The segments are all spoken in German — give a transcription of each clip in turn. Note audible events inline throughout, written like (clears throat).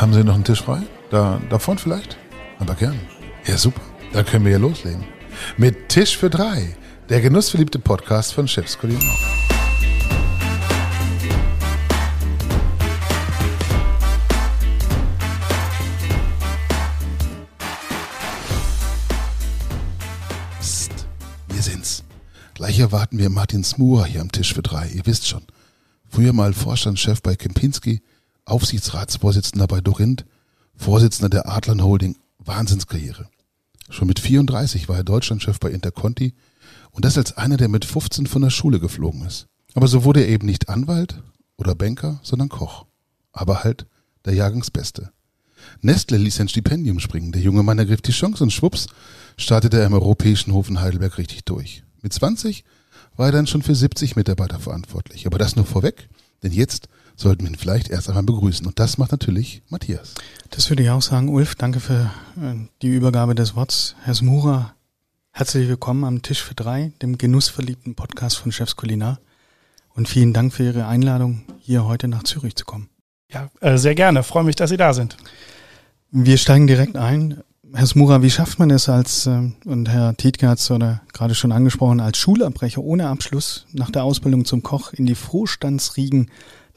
Haben Sie noch einen Tisch frei? Da, davon vielleicht? Aber gern. Ja, super. Dann können wir ja loslegen. Mit Tisch für drei. Der genussverliebte Podcast von Chefs Kulinar. Psst, wir sind's. Gleich erwarten wir Martin Smuhr hier am Tisch für drei. Ihr wisst schon. Früher mal Vorstandschef bei Kempinski, Aufsichtsratsvorsitzender bei Dorinth, Vorsitzender der Adlern Holding, Wahnsinnskarriere. Schon mit 34 war er Deutschlandchef bei Interconti und das als einer, der mit 15 von der Schule geflogen ist. Aber so wurde er eben nicht Anwalt oder Banker, sondern Koch. Aber halt der Jahrgangsbeste. Nestle ließ ein Stipendium springen. Der junge Mann ergriff die Chance und schwupps startete er im Europäischen Hof in Heidelberg richtig durch. Mit 20 war er dann schon für 70 Mitarbeiter verantwortlich. Aber das nur vorweg, denn jetzt sollten wir ihn vielleicht erst einmal begrüßen. Und das macht natürlich Matthias. Das würde ich auch sagen. Ulf, danke für äh, die Übergabe des Worts. Herr Smura, herzlich willkommen am Tisch für drei, dem genussverliebten Podcast von Chefs Kulinar. Und vielen Dank für Ihre Einladung, hier heute nach Zürich zu kommen. Ja, äh, sehr gerne. Freue mich, dass Sie da sind. Wir steigen direkt ein. Herr Smura, wie schafft man es als, äh, und Herr Tietke hat es oder gerade schon angesprochen, als Schulabbrecher ohne Abschluss nach der Ausbildung zum Koch in die Vorstandsriegen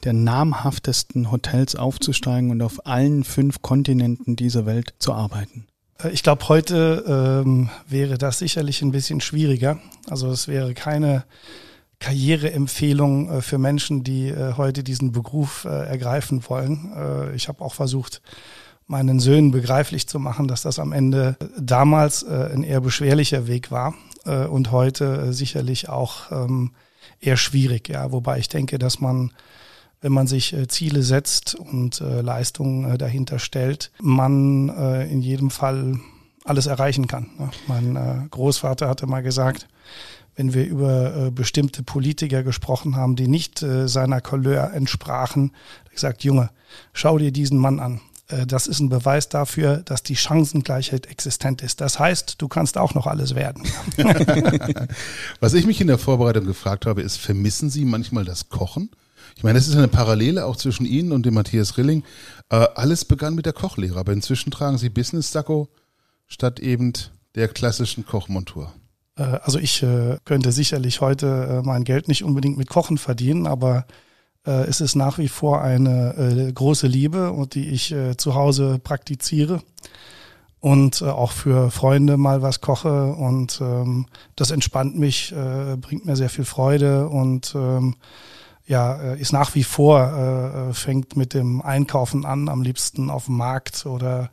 der namhaftesten Hotels aufzusteigen und auf allen fünf Kontinenten dieser Welt zu arbeiten? Äh, Ich glaube, heute ähm, wäre das sicherlich ein bisschen schwieriger. Also es wäre keine Karriereempfehlung äh, für Menschen, die äh, heute diesen Beruf äh, ergreifen wollen. Äh, ich habe auch versucht, meinen Söhnen begreiflich zu machen, dass das am Ende damals äh, ein eher beschwerlicher Weg war und heute sicherlich auch ähm, eher schwierig. Ja, wobei ich denke, dass man wenn man sich äh, Ziele setzt und äh, Leistungen äh, dahinter stellt, man in jedem Fall alles erreichen kann. Ne? Mein Großvater hatte mal gesagt, wenn wir über bestimmte Politiker gesprochen haben, die nicht seiner Couleur entsprachen, hat gesagt, Junge, schau dir diesen Mann an. Das ist ein Beweis dafür, dass die Chancengleichheit existent ist. Das heißt, du kannst auch noch alles werden. (laughs) Was ich mich in der Vorbereitung gefragt habe, ist, vermissen Sie manchmal das Kochen? Ich meine, es ist eine Parallele auch zwischen Ihnen und dem Matthias Rilling. Äh, alles begann mit der Kochlehre, aber inzwischen tragen Sie Business-Sakko statt eben der klassischen Kochmontur. Äh, Also ich äh, könnte sicherlich heute äh, mein Geld nicht unbedingt mit Kochen verdienen, aber es ist nach wie vor eine große Liebe und die ich zu Hause praktiziere und auch für Freunde mal was koche und ähm, das entspannt mich, bringt mir sehr viel Freude und ähm, ja, äh, ist nach wie vor, äh, äh, fängt mit dem Einkaufen an, am liebsten auf dem Markt oder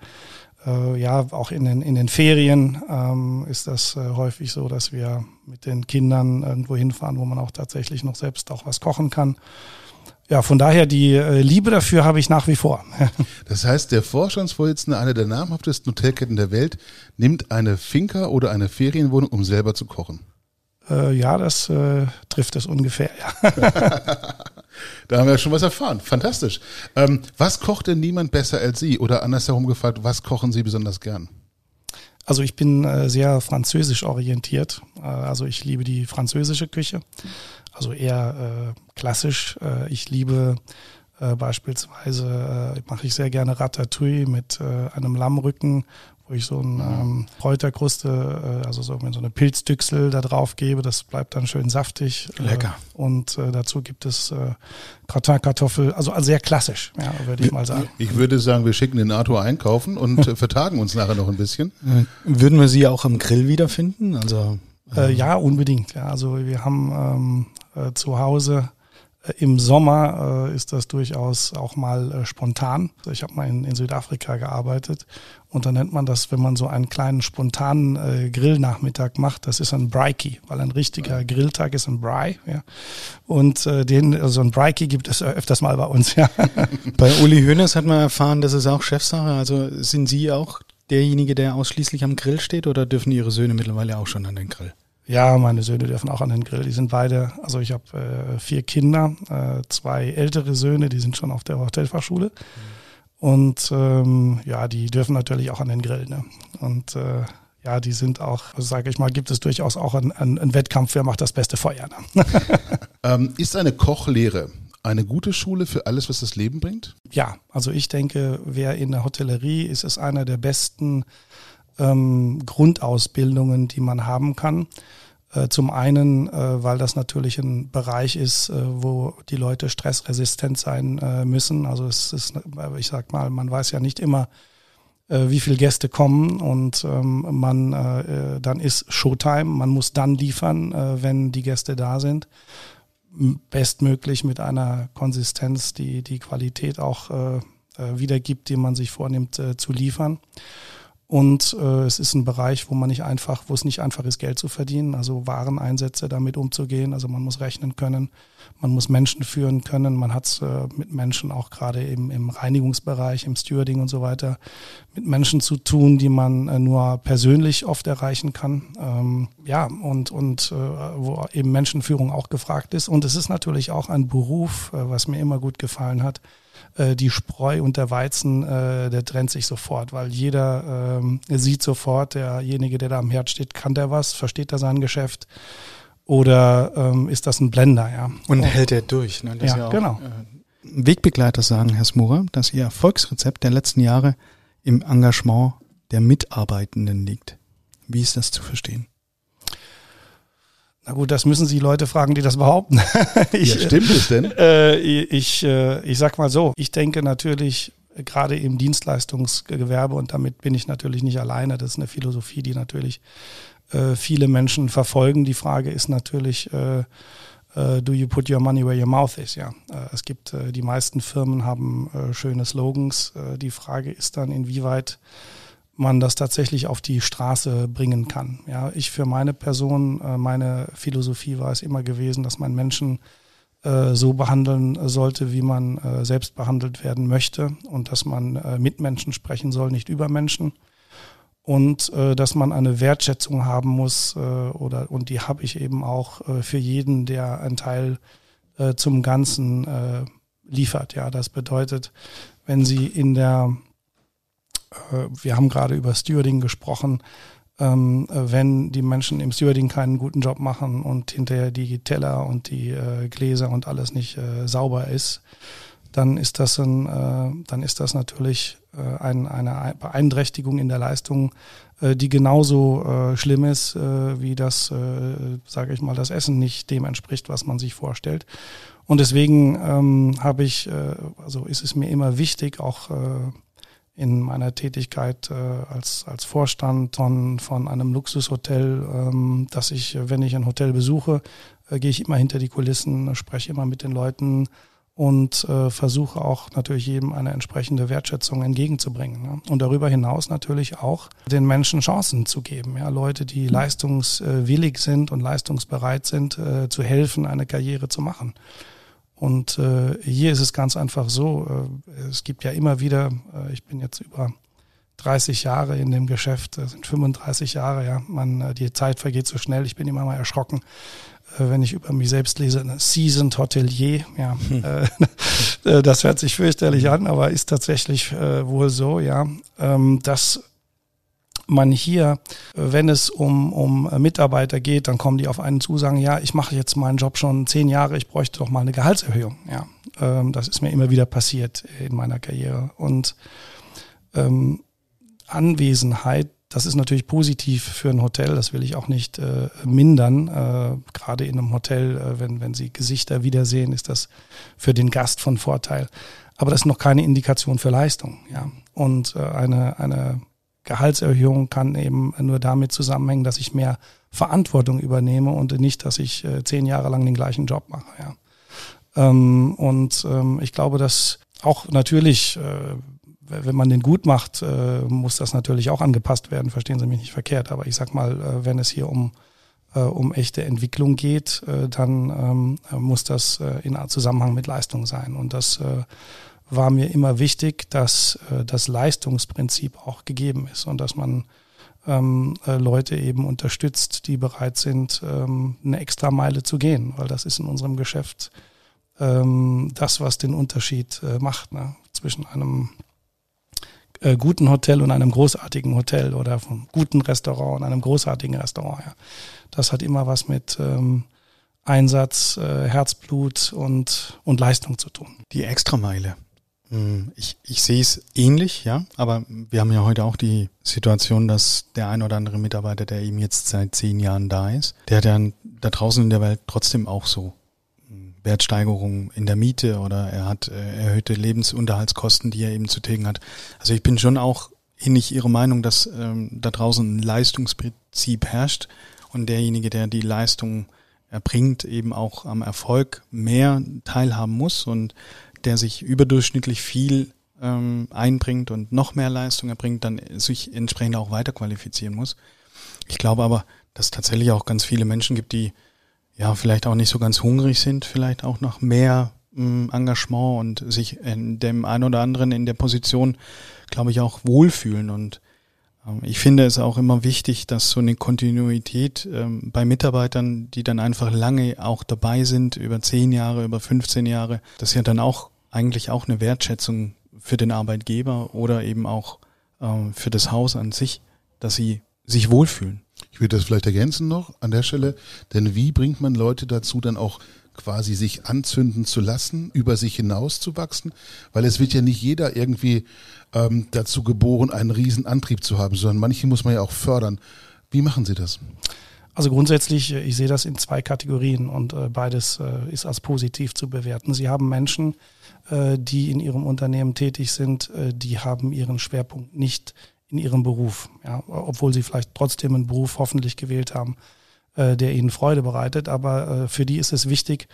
äh, ja, auch in den, in den Ferien ähm, ist das äh, häufig so, dass wir mit den Kindern irgendwo hinfahren, wo man auch tatsächlich noch selbst auch was kochen kann. Ja, von daher die äh, Liebe dafür habe ich nach wie vor. (laughs) Das heißt, der Vorstandsvorsitzende einer der namhaftesten Hotelketten der Welt nimmt eine Finca oder eine Ferienwohnung, um selber zu kochen. Äh, ja, das äh, trifft es ungefähr, ja. (laughs) Da haben wir ja schon was erfahren. Fantastisch. Ähm, was kocht denn niemand besser als Sie? Oder andersherum gefragt, was kochen Sie besonders gern? Also ich bin äh, sehr französisch orientiert. Äh, also ich liebe die französische Küche. Also eher äh, klassisch. Äh, ich liebe beispielsweise, mache ich sehr gerne Ratatouille mit einem Lammrücken, wo ich so ein ähm, Kräuterkruste, äh, also so, so eine Pilzdüchsel da drauf gebe. Das bleibt dann schön saftig. Lecker. Äh, und äh, dazu gibt es äh, Gratin-Kartoffel, also sehr klassisch, ja, würde ich mal sagen. Ich würde sagen, wir schicken den Arthur einkaufen und äh, vertagen uns nachher noch ein bisschen. Äh, Würden wir Sie auch am Grill wiederfinden? Also Äh, ja, unbedingt. Ja, also wir haben ähm, äh, zu Hause äh, im Sommer äh, ist das durchaus auch mal äh, spontan. Ich habe mal in, in Südafrika gearbeitet und da nennt man das, wenn man so einen kleinen spontanen äh, Grillnachmittag macht, das ist ein Breiki, weil ein richtiger Grilltag ist ein Bry. Ja. Und äh, den, also ein Breiki gibt es äh, öfters mal bei uns. Ja. (laughs) Bei Uli Hoeneß hat man erfahren, das ist auch Chefsache. Also sind Sie auch derjenige, der ausschließlich am Grill steht oder dürfen Ihre Söhne mittlerweile auch schon an den Grill? Ja, meine Söhne dürfen auch an den Grill. Die sind beide, also ich habe äh, vier Kinder, äh, zwei ältere Söhne, die sind schon auf der Hotelfachschule. Und ähm, ja, die dürfen natürlich auch an den Grill. Ne? Und äh, ja, die sind auch, sage ich mal, gibt es durchaus auch einen, einen, einen Wettkampf, wer macht das beste Feuer. Ne? (laughs) Ähm, ist eine Kochlehre eine gute Schule für alles, was das Leben bringt? Ja, also ich denke, wer in der Hotellerie ist, ist einer der besten ähm, Grundausbildungen, die man haben kann. Äh, zum einen, äh, weil das natürlich ein Bereich ist, äh, wo die Leute stressresistent sein müssen. Also es ist, ich sag mal, man weiß ja nicht immer, wie viele Gäste kommen und ähm, man dann ist Showtime, man muss dann liefern, wenn die Gäste da sind. Bestmöglich mit einer Konsistenz, die die Qualität auch wiedergibt, die man sich vornimmt zu liefern. Und äh, es ist ein Bereich, wo man nicht einfach, wo es nicht einfach ist, Geld zu verdienen, also Wareneinsätze damit umzugehen. Also man muss rechnen können, man muss Menschen führen können. Man hat es äh, mit Menschen auch gerade im, im Reinigungsbereich, im Stewarding und so weiter, mit Menschen zu tun, die man äh, nur persönlich oft erreichen kann. Ähm, ja, und, und äh, wo eben Menschenführung auch gefragt ist. Und es ist natürlich auch ein Beruf, äh, was mir immer gut gefallen hat äh, die Spreu und der Weizen, äh, der trennt sich sofort, weil jeder ähm, sieht sofort, derjenige, der da am Herd steht, kann der was, versteht er sein Geschäft oder ähm, ist das ein Blender, ja. Und oh. hält er durch, ne? Das ja, ja auch, genau. Äh, Wegbegleiter sagen, Herr Smurer, dass Ihr Erfolgsrezept der letzten Jahre im Engagement der Mitarbeitenden liegt. Wie ist das zu verstehen? Na gut, das müssen Sie Leute fragen, die das behaupten. (laughs) ich, ja, stimmt es denn? (laughs) Äh, ich, äh, ich sag mal so, ich denke natürlich äh, gerade im Dienstleistungsgewerbe und damit bin ich natürlich nicht alleine. Das ist eine Philosophie, die natürlich äh, viele Menschen verfolgen. Die Frage ist natürlich, äh, äh, do you put your money where your mouth is? Ja, es gibt die meisten Firmen haben schöne Slogans. die Frage ist dann, inwieweit man das tatsächlich auf die Straße bringen kann. Ja, ich für meine Person, äh, meine Philosophie war es immer gewesen, dass man Menschen äh, so behandeln sollte, wie man äh, selbst behandelt werden möchte und dass man mit Menschen sprechen soll, nicht über Menschen und dass man eine Wertschätzung haben muss oder und die habe ich eben auch für jeden, der einen Teil zum Ganzen liefert. Ja, das bedeutet, wenn Sie in der wir haben gerade über Stewarding gesprochen, ähm, wenn die Menschen im Stewarding keinen guten Job machen und hinterher die Teller und die äh, Gläser und alles nicht äh, sauber ist, dann ist das ein, äh, dann ist das natürlich äh, ein, eine Beeinträchtigung in der Leistung, äh, die genauso äh, schlimm ist, äh, wie das, äh, sage ich mal, das Essen nicht dem entspricht, was man sich vorstellt. Und deswegen ähm, habe ich, äh, also ist es mir immer wichtig, auch äh, in meiner Tätigkeit äh, als, als Vorstand von, von einem Luxushotel, ähm, dass ich, wenn ich ein Hotel besuche, äh, gehe ich immer hinter die Kulissen, spreche immer mit den Leuten und äh, versuche auch natürlich jedem eine entsprechende Wertschätzung entgegenzubringen. Ne? Und darüber hinaus natürlich auch den Menschen Chancen zu geben. Ja? Leute, die leistungswillig sind und leistungsbereit sind, äh, zu helfen, eine Karriere zu machen. Und äh, hier ist es ganz einfach so, äh, es gibt ja immer wieder, äh, ich bin jetzt über 30 Jahre in dem Geschäft, das sind 35 Jahre, ja, man, äh, die Zeit vergeht so schnell, ich bin immer mal erschrocken, äh, wenn ich über mich selbst lese, eine Seasoned Hotelier, ja, hm. (laughs) äh, das hört sich fürchterlich an, aber ist tatsächlich äh, wohl so, ja, ähm, dass man hier, wenn es um, um Mitarbeiter geht, dann kommen die auf einen zu, sagen, ja, ich mache jetzt meinen Job schon zehn Jahre, ich bräuchte doch mal eine Gehaltserhöhung. Ja, ähm, das ist mir immer wieder passiert in meiner Karriere. Und ähm, Anwesenheit, das ist natürlich positiv für ein Hotel, das will ich auch nicht äh, mindern. Äh, Gerade in einem Hotel, äh, wenn, wenn Sie Gesichter wiedersehen, ist das für den Gast von Vorteil. Aber das ist noch keine Indikation für Leistung. Ja. Und äh, eine, eine Gehaltserhöhung kann eben nur damit zusammenhängen, dass ich mehr Verantwortung übernehme und nicht, dass ich äh, zehn Jahre lang den gleichen Job mache. Ja. Ähm, und ähm, ich glaube, dass auch natürlich, äh, wenn man den gut macht, äh, muss das natürlich auch angepasst werden. Verstehen Sie mich nicht verkehrt. Aber ich sag mal, wenn es hier um um echte Entwicklung geht, dann ähm, muss das in Zusammenhang mit Leistung sein. Und das war mir immer wichtig, dass äh, das Leistungsprinzip auch gegeben ist und dass man ähm, äh, Leute eben unterstützt, die bereit sind, ähm, eine extra Meile zu gehen, weil das ist in unserem Geschäft ähm, das, was den Unterschied äh, macht ne? zwischen einem äh, guten Hotel und einem großartigen Hotel oder vom guten Restaurant und einem großartigen Restaurant. Ja. Das hat immer was mit ähm, Einsatz, äh, Herzblut und, und Leistung zu tun. Die Extrameile. Hm, ich, ich sehe es ähnlich, ja, aber wir haben ja heute auch die Situation, dass der ein oder andere Mitarbeiter, der eben jetzt seit zehn Jahren da ist, der hat ja da draußen in der Welt trotzdem auch so hm, Wertsteigerungen in der Miete oder er hat äh, erhöhte Lebensunterhaltskosten, die er eben zu tilgen hat. Also ich bin schon auch ähnlich Ihrer Meinung, dass ähm, da draußen ein Leistungsprinzip herrscht und derjenige, der die Leistung erbringt, eben auch am Erfolg mehr teilhaben muss und der sich überdurchschnittlich viel ähm, einbringt und noch mehr Leistung erbringt, dann sich entsprechend auch weiterqualifizieren muss. Ich glaube aber, dass es tatsächlich auch ganz viele Menschen gibt, die ja vielleicht auch nicht so ganz hungrig sind, vielleicht auch nach mehr ähm, Engagement und sich in dem einen oder anderen in der Position, glaube ich, auch wohlfühlen. Und ähm, ich finde es auch immer wichtig, dass so eine Kontinuität ähm, bei Mitarbeitern, die dann einfach lange auch dabei sind, über zehn Jahre, über 15 Jahre, dass ja dann auch eigentlich auch eine Wertschätzung für den Arbeitgeber oder eben auch äh, für das Haus an sich, dass sie sich wohlfühlen. Ich würde das vielleicht ergänzen noch an der Stelle, denn wie bringt man Leute dazu, dann auch quasi sich anzünden zu lassen, über sich hinaus zu wachsen? Weil es wird ja nicht jeder irgendwie ähm, dazu geboren, einen riesen Antrieb zu haben, sondern manche muss man ja auch fördern. Wie machen Sie das? Also grundsätzlich, äh, ich sehe das in zwei Kategorien und äh, beides äh, ist als positiv zu bewerten. Sie haben Menschen, äh, die in ihrem Unternehmen tätig sind, äh, die haben ihren Schwerpunkt nicht in ihrem Beruf, ja, obwohl sie vielleicht trotzdem einen Beruf hoffentlich gewählt haben, äh, der ihnen Freude bereitet. Aber für die ist es wichtig,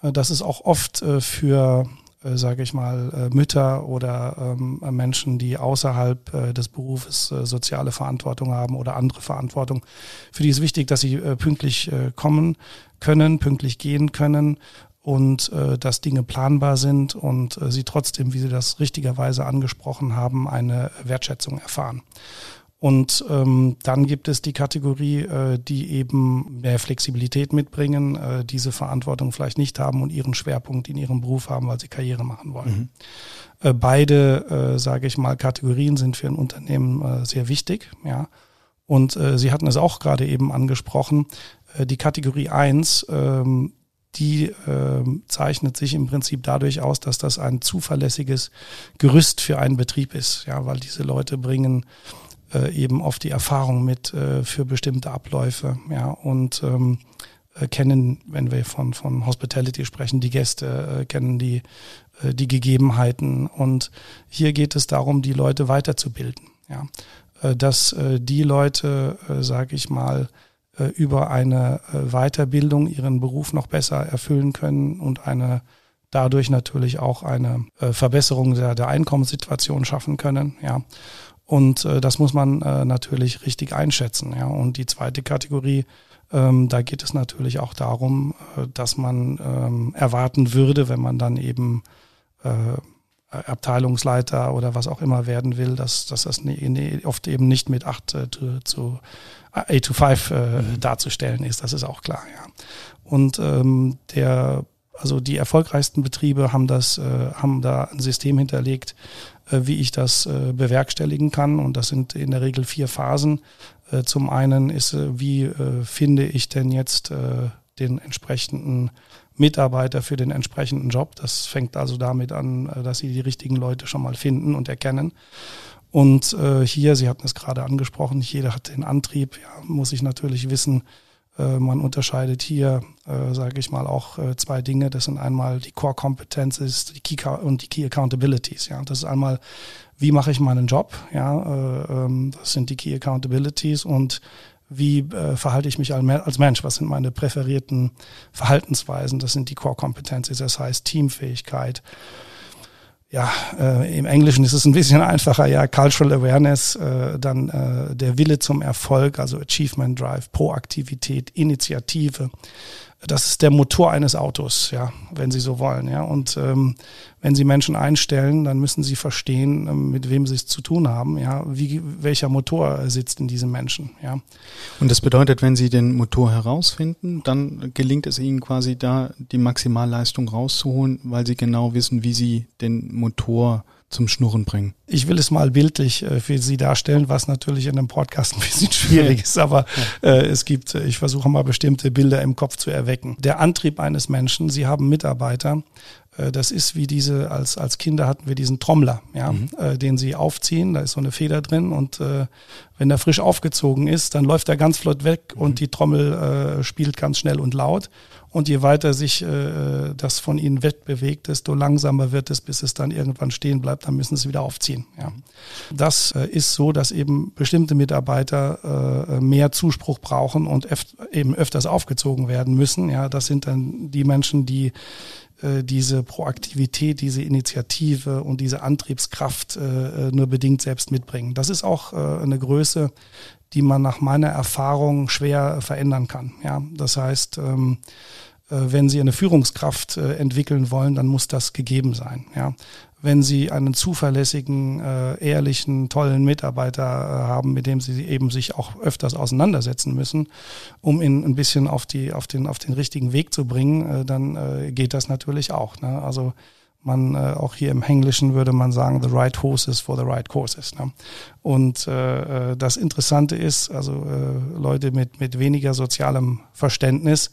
dass es auch oft für äh, sage ich mal, äh, Mütter oder ähm, Menschen, die außerhalb äh, des Berufes äh, soziale Verantwortung haben oder andere Verantwortung. Für die ist wichtig, dass sie äh, pünktlich äh, kommen können, pünktlich gehen können und äh, dass Dinge planbar sind und äh, sie trotzdem, wie Sie das richtigerweise angesprochen haben, eine Wertschätzung erfahren. Und ähm, dann gibt es die Kategorie, äh, die eben mehr Flexibilität mitbringen, äh, diese Verantwortung vielleicht nicht haben und ihren Schwerpunkt in ihrem Beruf haben, weil sie Karriere machen wollen. Mhm. Äh, beide, äh, sage ich mal, Kategorien sind für ein Unternehmen äh, sehr wichtig. Ja. Und äh, Sie hatten es auch gerade eben angesprochen, äh, die Kategorie eins ähm, die äh, zeichnet sich im Prinzip dadurch aus, dass das ein zuverlässiges Gerüst für einen Betrieb ist, ja, weil diese Leute bringen äh, eben oft die Erfahrung mit äh, für bestimmte Abläufe, ja, und ähm, äh, kennen, wenn wir von, von Hospitality sprechen, die Gäste, äh, kennen die, äh, die Gegebenheiten. Und hier geht es darum, die Leute weiterzubilden, ja. Äh, dass äh, die Leute, äh, sage ich mal, über eine äh, Weiterbildung ihren Beruf noch besser erfüllen können und eine dadurch natürlich auch eine äh, Verbesserung der, der Einkommenssituation schaffen können. Ja. Und äh, das muss man äh, natürlich richtig einschätzen. Ja. Und die zweite Kategorie, ähm, da geht es natürlich auch darum, äh, dass man ähm, erwarten würde, wenn man dann eben äh, Abteilungsleiter oder was auch immer werden will, dass, dass das ne, ne, oft eben nicht mit 8 äh, zu, zu 8 to 5 äh, mhm. darzustellen ist. Das ist auch klar, ja. Und ähm, der also die erfolgreichsten Betriebe haben das, äh, haben da ein System hinterlegt, äh, wie ich das äh, bewerkstelligen kann. Und das sind in der Regel vier Phasen. Äh, zum einen ist, äh, wie äh, finde ich denn jetzt äh, den entsprechenden Mitarbeiter für den entsprechenden Job. Das fängt also damit an, äh, dass Sie die richtigen Leute schon mal finden und erkennen. Und äh, hier, Sie hatten es gerade angesprochen, jeder hat den Antrieb, ja, muss ich natürlich wissen, äh, man unterscheidet hier, äh, sage ich mal, auch äh, zwei Dinge. Das sind einmal die Core Competences die Key und die Key Accountabilities. Ja, das ist einmal, wie mache ich meinen Job? Ja, äh, ähm, das sind die Key Accountabilities und wie äh, verhalte ich mich als Mensch? Was sind meine präferierten Verhaltensweisen? Das sind die Core Competencies. Das heißt Teamfähigkeit, ja, äh, im Englischen ist es ein bisschen einfacher, ja, Cultural Awareness, äh, dann äh, der Wille zum Erfolg, also Achievement Drive, Proaktivität, Initiative. Das ist der Motor eines Autos, ja, wenn Sie so wollen, ja. Und ähm, wenn Sie Menschen einstellen, dann müssen Sie verstehen, ähm, mit wem Sie es zu tun haben, ja, wie, welcher Motor sitzt in diesem Menschen, ja. Und das bedeutet, wenn Sie den Motor herausfinden, dann gelingt es Ihnen quasi da, die Maximalleistung rauszuholen, weil Sie genau wissen, wie Sie den Motor zum Schnurren bringen. Ich will es mal bildlich äh, für Sie darstellen, was natürlich in einem Podcast ein bisschen (laughs) schwierig ist, aber äh, es gibt, äh, ich versuche mal bestimmte Bilder im Kopf zu erwecken. Der Antrieb eines Menschen, Sie haben Mitarbeiter, das ist wie diese, als, als Kinder hatten wir diesen Trommler, ja, mhm. äh, den sie aufziehen, da ist so eine Feder drin und äh, wenn der frisch aufgezogen ist, dann läuft er ganz flott weg mhm. und die Trommel äh, spielt ganz schnell und laut. Und je weiter sich äh, das von ihnen wegbewegt, desto langsamer wird es, bis es dann irgendwann stehen bleibt. Dann müssen sie wieder aufziehen. Ja. Das äh, ist so, dass eben bestimmte Mitarbeiter äh, mehr Zuspruch brauchen und öf eben öfters aufgezogen werden müssen. Ja, das sind dann die Menschen, die äh, diese Proaktivität, diese Initiative und diese Antriebskraft äh, äh, nur bedingt selbst mitbringen. Das ist auch äh, eine Größe, die man nach meiner Erfahrung schwer verändern kann. Ja, das heißt, ähm, äh, wenn Sie eine Führungskraft äh, entwickeln wollen, dann muss das gegeben sein. Ja. Wenn Sie einen zuverlässigen, äh, ehrlichen, tollen Mitarbeiter haben, mit dem Sie eben sich auch öfters auseinandersetzen müssen, um ihn ein bisschen auf, die, auf, den, auf den richtigen Weg zu bringen, dann geht das natürlich auch. Ne? Also man äh, auch hier im Englischen würde man sagen, the right horses for the right courses. Ne? Und äh, äh, das Interessante ist, also äh, Leute mit, mit weniger sozialem Verständnis äh,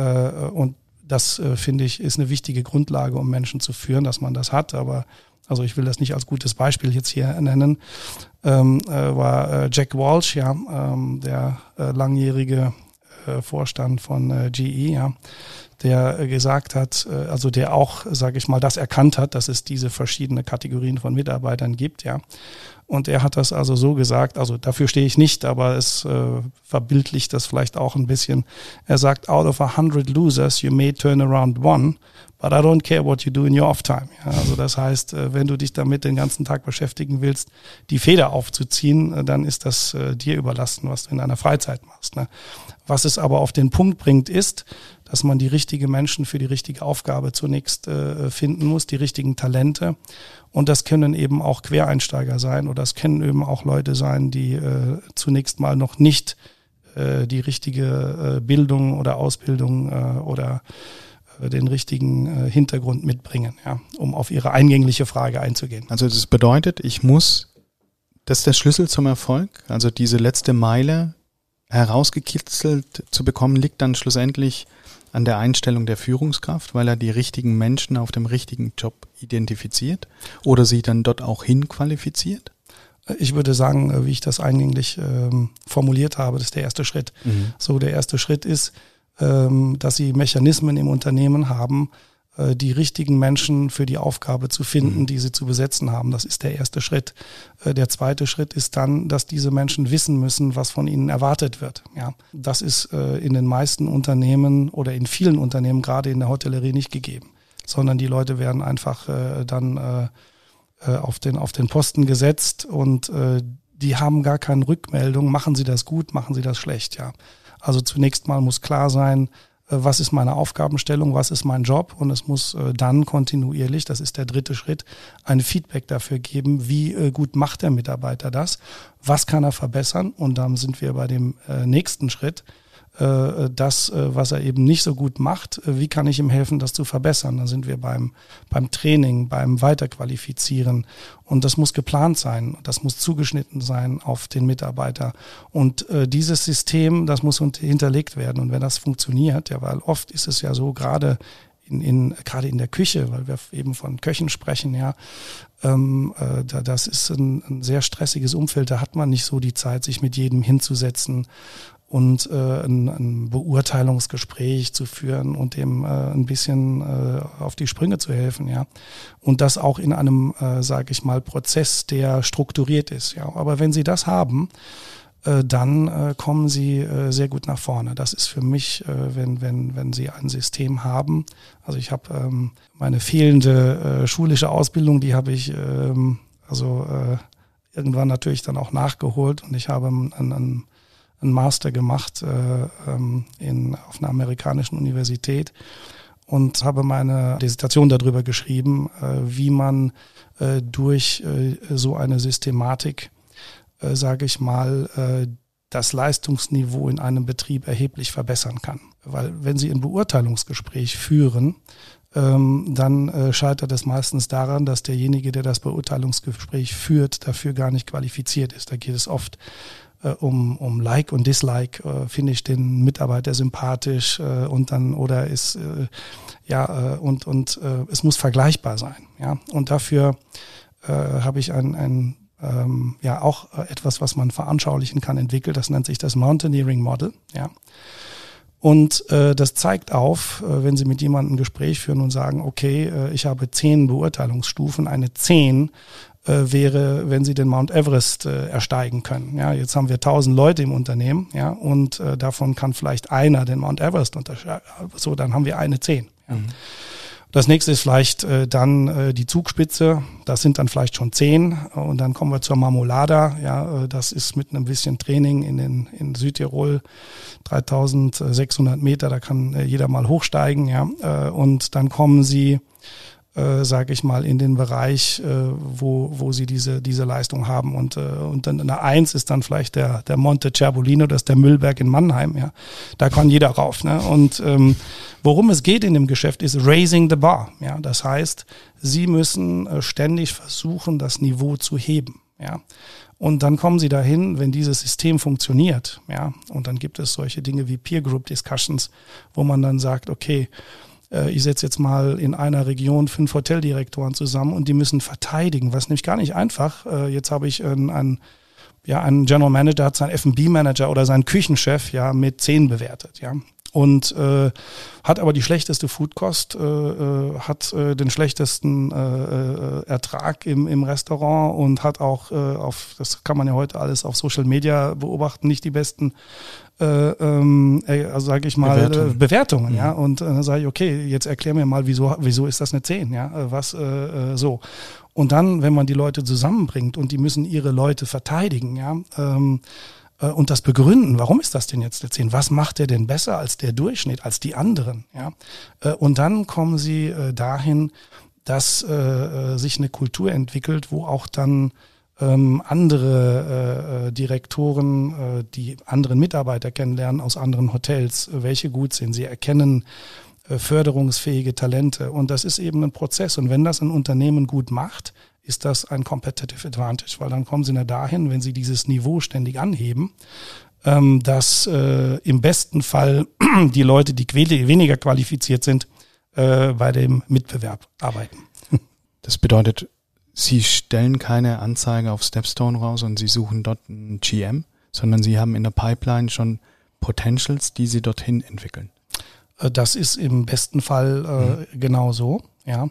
und das äh, finde ich ist eine wichtige Grundlage, um Menschen zu führen, dass man das hat. Aber also ich will das nicht als gutes Beispiel jetzt hier nennen, ähm, äh, war äh, Jack Walsh, ja, ähm, der äh, langjährige äh, Vorstand von äh, GE, ja, der gesagt hat, äh, also der auch, sage ich mal, das erkannt hat, dass es diese verschiedenen Kategorien von Mitarbeitern gibt, ja. Und er hat das also so gesagt, also dafür stehe ich nicht, aber es äh, verbildlicht das vielleicht auch ein bisschen. Er sagt, out of a hundred losers, you may turn around one, but I don't care what you do in your off time. Ja, also das heißt, äh, wenn du dich damit den ganzen Tag beschäftigen willst, die Feder aufzuziehen, äh, dann ist das äh, dir überlassen, was du in deiner Freizeit machst. Ne? Was es aber auf den Punkt bringt, ist, dass man die richtigen Menschen für die richtige Aufgabe zunächst äh, finden muss, die richtigen Talente. Und das können eben auch Quereinsteiger sein oder es können eben auch Leute sein, die äh, zunächst mal noch nicht äh, die richtige äh, Bildung oder Ausbildung äh, oder äh, den richtigen Hintergrund mitbringen, ja, um auf Ihre eingängliche Frage einzugehen. Also das bedeutet, ich muss, das ist der Schlüssel zum Erfolg, also diese letzte Meile herausgekitzelt zu bekommen, liegt dann schlussendlich an der Einstellung der Führungskraft, weil er die richtigen Menschen auf dem richtigen Job identifiziert oder sie dann dort auch hinqualifiziert? Ich würde sagen, äh, wie ich das eingänglich ähm, formuliert habe, das ist der erste Schritt. Mhm. So, der erste Schritt ist, ähm, dass sie Mechanismen im Unternehmen haben, äh, die richtigen Menschen für die Aufgabe zu finden, mhm. die sie zu besetzen haben. Das ist der erste Schritt. Äh, der zweite Schritt ist dann, dass diese Menschen wissen müssen, was von ihnen erwartet wird. Ja, das ist äh, in den meisten Unternehmen oder in vielen Unternehmen, gerade in der Hotellerie, nicht gegeben, sondern die Leute werden einfach dann auf den, auf den Posten gesetzt und die haben gar keine Rückmeldung. Machen sie das gut, machen sie das schlecht, ja. Also zunächst mal muss klar sein, äh, was ist meine Aufgabenstellung, was ist mein Job? Und es muss äh, dann kontinuierlich, das ist der dritte Schritt, ein Feedback dafür geben, wie äh, gut macht der Mitarbeiter das, was kann er verbessern? Und dann sind wir bei dem nächsten Schritt, äh, das, äh, was er eben nicht so gut macht, äh, wie kann ich ihm helfen, das zu verbessern? Da sind wir beim, beim Training, beim Weiterqualifizieren. Und das muss geplant sein, das muss zugeschnitten sein auf den Mitarbeiter. Und äh, dieses System, das muss hinterlegt werden. Und wenn das funktioniert, ja, weil oft ist es ja so, gerade in, in gerade in der Küche, weil wir eben von Köchen sprechen, ja, ähm, äh, da, das ist ein, ein sehr stressiges Umfeld. Da hat man nicht so die Zeit, sich mit jedem hinzusetzen und äh, ein, ein Beurteilungsgespräch zu führen und dem äh, ein bisschen äh, auf die Sprünge zu helfen, ja. Und das auch in einem, äh, sage ich mal, Prozess, der strukturiert ist, ja. Aber wenn Sie das haben, äh, dann äh, kommen Sie äh, sehr gut nach vorne. Das ist für mich, äh, wenn, wenn, wenn Sie ein System haben. Also ich habe ähm, meine fehlende äh, schulische Ausbildung, die habe ich ähm, also äh, irgendwann natürlich dann auch nachgeholt und ich habe einen, einen einen Master gemacht äh, ähm, in, auf einer amerikanischen Universität. und habe meine Dissertation darüber geschrieben, äh, wie man äh, durch äh, so eine Systematik, äh, sage ich mal, äh, das Leistungsniveau in einem Betrieb erheblich verbessern kann. Weil wenn Sie ein Beurteilungsgespräch führen, ähm, dann äh, scheitert es meistens daran, dass derjenige, der das Beurteilungsgespräch führt, dafür gar nicht qualifiziert ist. Da geht es oft um, um Like und Dislike. Äh, Finde ich den Mitarbeiter sympathisch äh, und dann oder ist äh, ja äh, und und äh, es muss vergleichbar sein. Ja und dafür äh, habe ich ein, ein ähm, ja auch äh, etwas, was man veranschaulichen kann, entwickelt. Das nennt sich das Mountaineering Model. Ja. Und äh, das zeigt auf, äh, wenn Sie mit jemandem ein Gespräch führen und sagen, okay, äh, ich habe zehn Beurteilungsstufen, eine zehn äh, wäre, wenn Sie den Mount Everest äh, ersteigen können. Ja, jetzt haben wir tausend Leute im Unternehmen, ja, und äh, davon kann vielleicht einer den Mount Everest untersteigen. So, dann haben wir eine zehn. Ja. Mhm. Das nächste ist vielleicht äh, dann äh, die Zugspitze. Das sind dann vielleicht schon zehn. Und dann kommen wir zur Marmolada. Ja, äh, das ist mit einem bisschen Training in, den, in Südtirol 3600 Meter. Da kann äh, jeder mal hochsteigen. Ja, äh, und dann kommen sie äh, sage ich mal, in den Bereich, äh, wo, wo sie diese, diese Leistung haben. Und, äh, und dann eine Eins ist dann vielleicht der, der Monte Cerbolino, das ist der Müllberg in Mannheim. Ja. Da kann jeder rauf. Ne? Und ähm, worum es geht in dem Geschäft ist raising the bar. Ja. Das heißt, sie müssen äh, ständig versuchen, das Niveau zu heben. Ja. Und dann kommen sie dahin, wenn dieses System funktioniert, ja, und dann gibt es solche Dinge wie Peer Group Discussions, wo man dann sagt, okay, äh, ich setze jetzt mal in einer Region fünf Hoteldirektoren zusammen und die müssen verteidigen, was nämlich gar nicht einfach. Äh, jetzt habe ich einen, einen ja, ein General Manager hat seinen F&B-Manager oder seinen Küchenchef ja mit zehn bewertet, ja und äh, hat aber die schlechteste Foodkost, äh, äh, hat äh, den schlechtesten äh, äh, Ertrag im, im Restaurant und hat auch äh, auf, das kann man ja heute alles auf Social Media beobachten, nicht die besten äh, ähm, äh, also sage ich mal, Bewertung. äh, Bewertungen, mhm. ja. Und äh, dann sage ich, okay, jetzt erklär mir mal, wieso, wieso ist das eine 10, ja? Äh, was äh, äh, so. Und dann, wenn man die Leute zusammenbringt und die müssen ihre Leute verteidigen, ja, ähm, äh, und das begründen, warum ist das denn jetzt der 10? Was macht er denn besser als der Durchschnitt, als die anderen? Ja? Äh, und dann kommen sie äh, dahin, dass sich eine Kultur entwickelt, wo auch dann ähm, andere Direktoren, die anderen Mitarbeiter kennenlernen aus anderen Hotels, welche gut sind. Sie erkennen förderungsfähige Talente. Und das ist eben ein Prozess. Und wenn das ein Unternehmen gut macht, ist das ein Competitive Advantage, weil dann kommen sie ja dahin, wenn sie dieses Niveau ständig anheben, ähm, dass äh, im besten Fall (clears throat) die Leute, die weniger qualifiziert sind, äh, bei dem Mitbewerb arbeiten. Das bedeutet, Sie stellen keine Anzeige auf Stepstone raus und Sie suchen dort einen GM, sondern Sie haben in der Pipeline schon Potentials, die Sie dorthin entwickeln. Äh, das ist im besten Fall äh, mhm. genau so. Ja,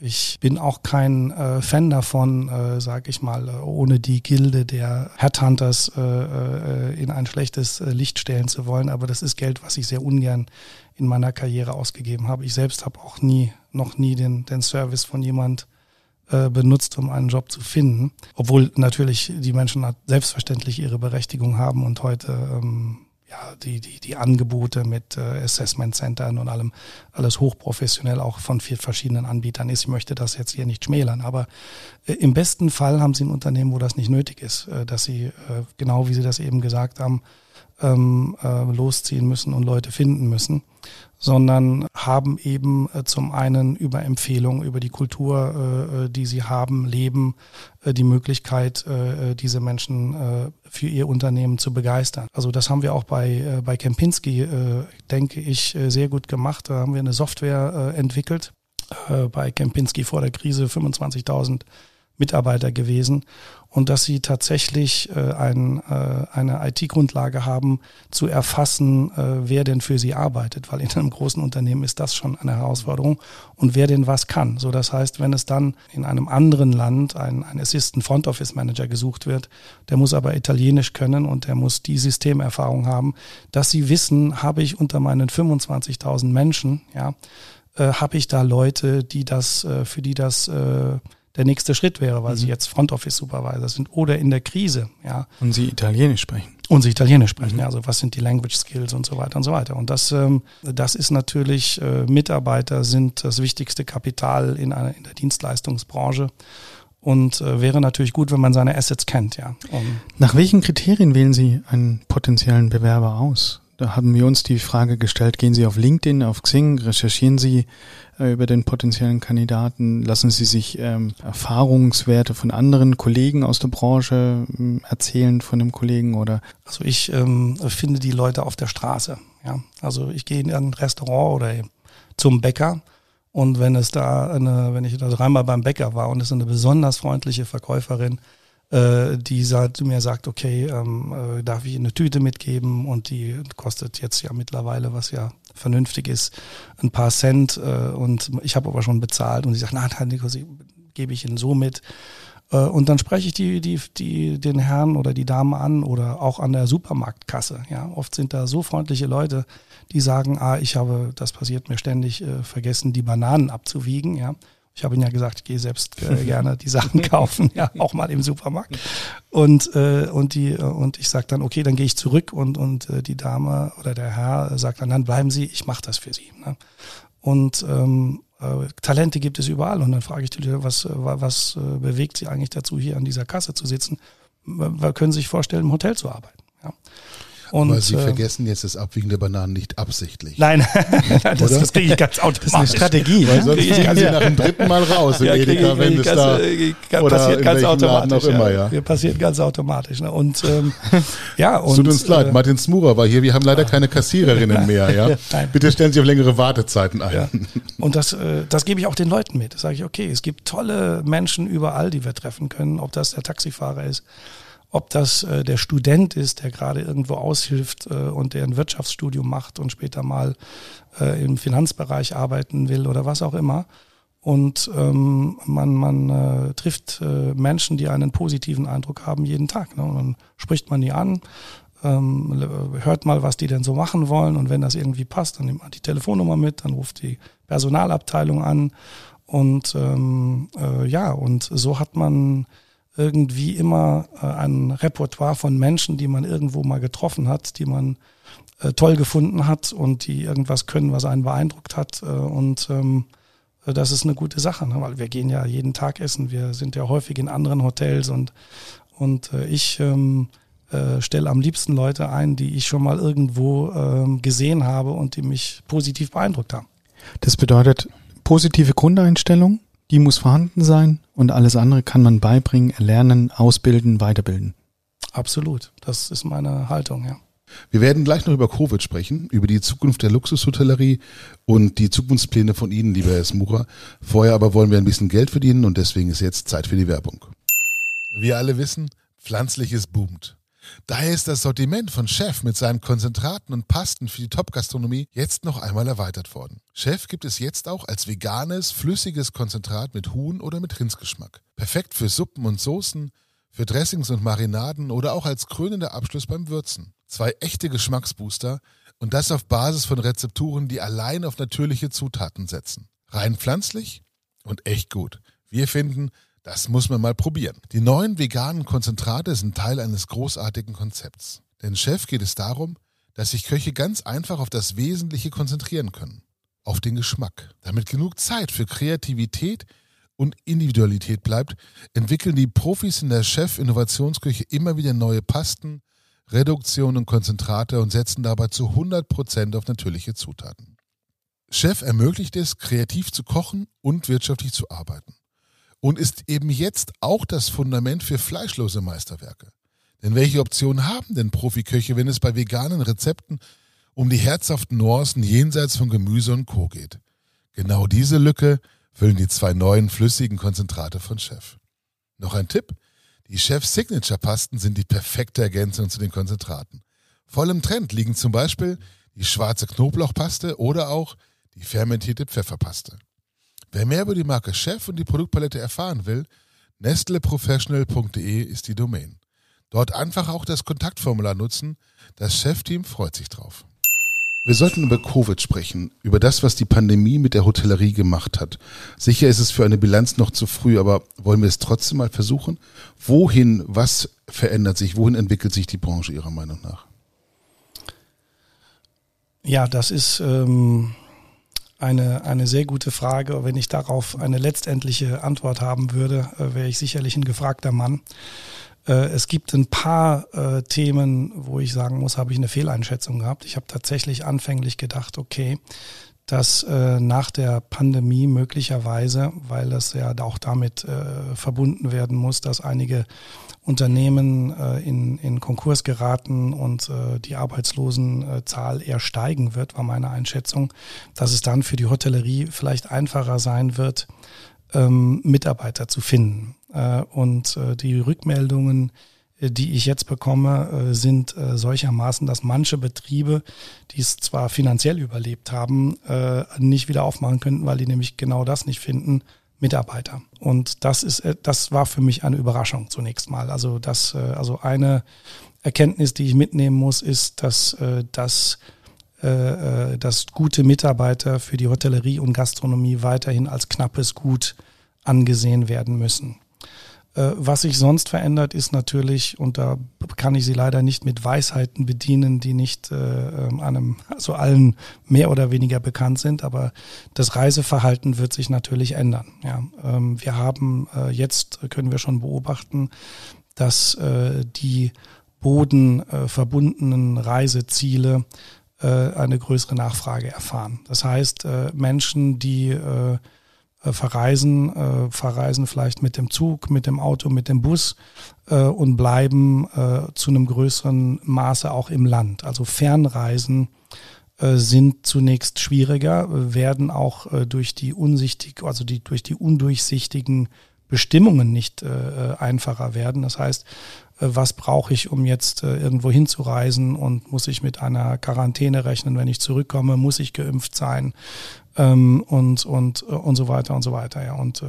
ich bin auch kein äh, Fan davon, äh, sage ich mal, äh, ohne die Gilde der Headhunters äh, äh, in ein schlechtes Licht stellen zu wollen. Aber das ist Geld, was ich sehr ungern in meiner Karriere ausgegeben habe. Ich selbst habe auch nie, noch nie den, den Service von jemand benutzt, um einen Job zu finden. Obwohl natürlich die Menschen selbstverständlich ihre Berechtigung haben und heute ähm, ja, die, die, die Angebote mit äh, Assessment Centern und allem, alles hochprofessionell auch von vier verschiedenen Anbietern ist. Ich möchte das jetzt hier nicht schmälern, aber äh, im besten Fall haben Sie ein Unternehmen, wo das nicht nötig ist, äh, dass Sie, äh, genau wie Sie das eben gesagt haben, ähm, äh, losziehen müssen und Leute finden müssen, sondern haben eben äh, zum einen über Empfehlungen, über die Kultur, äh, äh die sie haben, leben, äh, die Möglichkeit, äh, diese Menschen äh, für ihr Unternehmen zu begeistern. Also das haben wir auch bei, äh, bei Kempinski, äh, denke ich, äh, sehr gut gemacht. Da haben wir eine Software äh, entwickelt. Äh, bei Kempinski vor der Krise 25.000 Mitarbeiter gewesen und dass sie tatsächlich äh, ein, äh, eine IT-Grundlage haben, zu erfassen, äh, wer denn für sie arbeitet, weil in einem großen Unternehmen ist das schon eine Herausforderung und wer denn was kann. So, das heißt, wenn es dann in einem anderen Land ein, ein Assistant Front Office Manager gesucht wird, der muss aber Italienisch können und der muss die Systemerfahrung haben, dass sie wissen, habe ich unter meinen 25.000 Menschen, ja, äh, habe ich da Leute, die das, äh, für die das äh, der nächste Schritt wäre, weil mhm. sie jetzt Front Office Supervisor sind oder in der Krise, ja. Und sie Italienisch sprechen. Und sie Italienisch sprechen, mhm. ja, also was sind die Language Skills und so weiter und so weiter. Und das, ähm, das ist natürlich, äh, Mitarbeiter sind das wichtigste Kapital in, einer, in der Dienstleistungsbranche und äh, wäre natürlich gut, wenn man seine Assets kennt, ja. Um Nach welchen Kriterien wählen Sie einen potenziellen Bewerber aus? Da haben wir uns die Frage gestellt, gehen Sie auf LinkedIn, auf Xing, recherchieren Sie äh, über den potenziellen Kandidaten, lassen Sie sich ähm, Erfahrungswerte von anderen Kollegen aus der Branche ähm, erzählen von dem Kollegen oder? Also ich ähm, finde die Leute auf der Straße, ja. Also ich gehe in ein Restaurant oder zum Bäcker und wenn es da eine, wenn ich da dreimal beim Bäcker war und es ist eine besonders freundliche Verkäuferin, äh, die sagt, mir sagt, okay, ähm, äh, darf ich eine Tüte mitgeben und die kostet jetzt ja mittlerweile, was ja vernünftig ist, ein paar Cent äh, und ich habe aber schon bezahlt und sie sagt, nein, Nikos, gebe ich Ihnen so mit. Äh, und dann spreche ich die, die, die, den Herrn oder die Dame an oder auch an der Supermarktkasse. Ja, oft sind da so freundliche Leute, die sagen, ah, ich habe, das passiert mir ständig, äh, vergessen, die Bananen abzuwiegen. Ja, ich habe Ihnen ja gesagt, ich gehe selbst äh, (laughs) gerne die Sachen kaufen, ja, auch mal im Supermarkt. Und, äh, und, die, äh, und ich sage dann, okay, dann gehe ich zurück und, und äh, die Dame oder der Herr sagt dann, dann bleiben Sie, ich mache das für Sie. Ne? Und ähm, äh, Talente gibt es überall. Und dann frage ich die Leute, was, was äh, bewegt Sie eigentlich dazu, hier an dieser Kasse zu sitzen? W können Sie sich vorstellen, im Hotel zu arbeiten? Ja. Und, Aber Sie äh, vergessen jetzt das Abwiegen der Bananen nicht absichtlich. Nein, (laughs) das, das kriege ich ganz automatisch. Das ist eine Strategie. Weil sonst fliegen Sie nach dem dritten Mal raus im ja, Edeka, wenn es da ganz, oder passiert ganz automatisch. Auch immer, ja. ja. Passiert ganz automatisch. Ne? Und ähm, (laughs) ja, und, tut uns äh, leid, Martin Smurer war hier. Wir haben leider keine Kassiererinnen (laughs) mehr. Ja? Bitte stellen Sie auf längere Wartezeiten ein. Ja. Und das, äh, das gebe ich auch den Leuten mit. Da sage ich, okay, es gibt tolle Menschen überall, die wir treffen können, ob das der Taxifahrer ist ob das äh, der Student ist, der gerade irgendwo aushilft äh, und der ein Wirtschaftsstudium macht und später mal äh, im Finanzbereich arbeiten will oder was auch immer. Und ähm, man, man äh, trifft äh, Menschen, die einen positiven Eindruck haben jeden Tag. Ne? Und dann spricht man die an, ähm, hört mal, was die denn so machen wollen. Und wenn das irgendwie passt, dann nimmt man die Telefonnummer mit, dann ruft die Personalabteilung an. Und ähm, äh, ja, und so hat man irgendwie immer äh, ein Repertoire von Menschen, die man irgendwo mal getroffen hat, die man äh, toll gefunden hat und die irgendwas können, was einen beeindruckt hat. Äh, und ähm, äh, das ist eine gute Sache, ne? weil wir gehen ja jeden Tag essen. Wir sind ja häufig in anderen Hotels und, und äh, ich ähm, äh, stelle am liebsten Leute ein, die ich schon mal irgendwo ähm, gesehen habe und die mich positiv beeindruckt haben. Das bedeutet positive Grundeinstellung, die muss vorhanden sein und alles andere kann man beibringen, erlernen, ausbilden, weiterbilden. Absolut. Das ist meine Haltung, ja. Wir werden gleich noch über Covid sprechen, über die Zukunft der Luxushotellerie und die Zukunftspläne von Ihnen, lieber Herr Smucher. Vorher aber wollen wir ein bisschen Geld verdienen und deswegen ist jetzt Zeit für die Werbung. Wir alle wissen, Pflanzliches boomt. Daher ist das Sortiment von Chef mit seinen Konzentraten und Pasten für die Top-Gastronomie jetzt noch einmal erweitert worden. Chef gibt es jetzt auch als veganes, flüssiges Konzentrat mit Huhn- oder mit Rindsgeschmack. Perfekt für Suppen und Soßen, für Dressings und Marinaden oder auch als krönender Abschluss beim Würzen. Zwei echte Geschmacksbooster und das auf Basis von Rezepturen, die allein auf natürliche Zutaten setzen. Rein pflanzlich und echt gut. Wir finden, das muss man mal probieren. Die neuen veganen Konzentrate sind Teil eines großartigen Konzepts. Denn Chef geht es darum, dass sich Köche ganz einfach auf das Wesentliche konzentrieren können. Auf den Geschmack. Damit genug Zeit für Kreativität und Individualität bleibt, entwickeln die Profis in der Chef-Innovationsküche immer wieder neue Pasten, Reduktionen und Konzentrate und setzen dabei zu 100% auf natürliche Zutaten. Chef ermöglicht es, kreativ zu kochen und wirtschaftlich zu arbeiten und ist eben jetzt auch das Fundament für fleischlose Meisterwerke. Denn welche Optionen haben denn Profiköche, wenn es bei veganen Rezepten um die herzhaften Nuancen jenseits von Gemüse und Co. geht? Genau diese Lücke füllen die zwei neuen flüssigen Konzentrate von Chef. Noch ein Tipp? Die Chef Signature Pasten sind die perfekte Ergänzung zu den Konzentraten. Voll im Trend liegen zum Beispiel die schwarze Knoblauchpaste oder auch die fermentierte Pfefferpaste. Wer mehr über die Marke Chef und die Produktpalette erfahren will, nestleprofessional.de ist die Domain. Dort einfach auch das Kontaktformular nutzen. Das Chefteam freut sich drauf. Wir sollten über Covid sprechen, über das, was die Pandemie mit der Hotellerie gemacht hat. Sicher ist es für eine Bilanz noch zu früh, aber wollen wir es trotzdem mal versuchen? Wohin, was verändert sich, wohin entwickelt sich die Branche Ihrer Meinung nach? Ja, das ist ähm, eine, eine sehr gute Frage. Wenn ich darauf eine letztendliche Antwort haben würde, äh, wäre ich sicherlich ein gefragter Mann. Äh, es gibt ein paar äh, Themen, wo ich sagen muss, habe ich eine Fehleinschätzung gehabt. Ich habe tatsächlich anfänglich gedacht, okay, dass äh, nach der Pandemie möglicherweise, weil das ja auch damit äh, verbunden werden muss, dass einige Unternehmen äh, in, in Konkurs geraten und äh, die Arbeitslosenzahl eher steigen wird, war meine Einschätzung, dass es dann für die Hotellerie vielleicht einfacher sein wird, ähm, Mitarbeiter zu finden. Äh, und äh, die Rückmeldungen, äh, die ich jetzt bekomme, sind solchermaßen, dass manche Betriebe, die es zwar finanziell überlebt haben, nicht wieder aufmachen könnten, weil die nämlich genau das nicht finden, Mitarbeiter. Und das ist, das war für mich eine Überraschung zunächst mal. Also das, also eine Erkenntnis, die ich mitnehmen muss, ist, dass, dass dass gute Mitarbeiter für die Hotellerie und Gastronomie weiterhin als knappes Gut angesehen werden müssen. Äh, was sich sonst verändert, ist natürlich, und da kann ich Sie leider nicht mit Weisheiten bedienen, die nicht äh, ähm, einem, also allen mehr oder weniger bekannt sind, aber das Reiseverhalten wird sich natürlich ändern. Ja, ähm, wir haben äh, jetzt, können wir schon beobachten, dass äh, die bodenverbundenen Reiseziele äh, eine größere Nachfrage erfahren. Das heißt, äh, Menschen, die äh, äh, verreisen, äh, verreisen vielleicht mit dem Zug, mit dem Auto, mit dem Bus äh, und bleiben äh, zu einem größeren Maße auch im Land. Also Fernreisen äh, sind zunächst schwieriger, werden auch äh, durch die unsichtig, also die durch die undurchsichtigen Bestimmungen nicht äh, einfacher werden. Das heißt, äh, was brauche ich, um jetzt äh, irgendwo hinzureisen und muss ich mit einer Quarantäne rechnen, wenn ich zurückkomme, muss ich geimpft sein ähm, und, und, äh, und so weiter und so weiter. Ja. Und äh,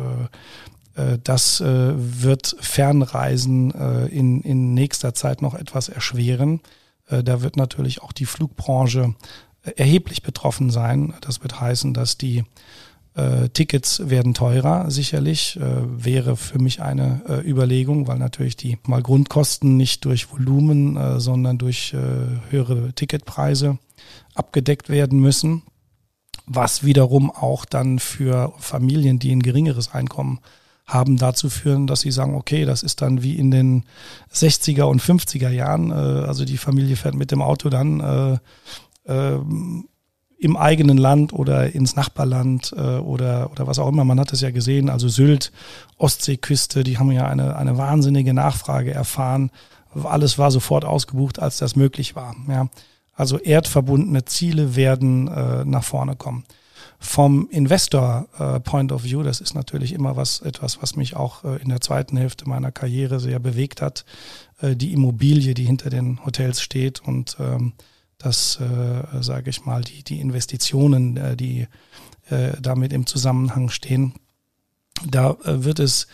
äh, das äh, wird Fernreisen äh, in, in nächster Zeit noch etwas erschweren. Äh, da wird natürlich auch die Flugbranche äh, erheblich betroffen sein. Das wird heißen, dass die äh, Tickets werden teurer, sicherlich, äh, wäre für mich eine äh, Überlegung, weil natürlich die mal Grundkosten nicht durch Volumen, äh, sondern durch äh, höhere Ticketpreise abgedeckt werden müssen was wiederum auch dann für Familien, die ein geringeres Einkommen haben, dazu führen, dass sie sagen, okay, das ist dann wie in den 60er und 50er Jahren. Äh, also die Familie fährt mit dem Auto dann äh, äh, im eigenen Land oder ins Nachbarland äh, oder, oder was auch immer. Man hat es ja gesehen, also Sylt, Ostseeküste, die haben ja eine, eine wahnsinnige Nachfrage erfahren. Alles war sofort ausgebucht, als das möglich war. Ja. Also erdverbundene Ziele werden äh, nach vorne kommen. Vom Investor äh, Point of View, das ist natürlich immer was, etwas, was mich auch äh, in der zweiten Hälfte meiner Karriere sehr bewegt hat. Äh, die Immobilie, die hinter den Hotels steht und ähm, das, äh, sage ich mal, die, die Investitionen, äh, die äh, damit im Zusammenhang stehen. Da äh, wird es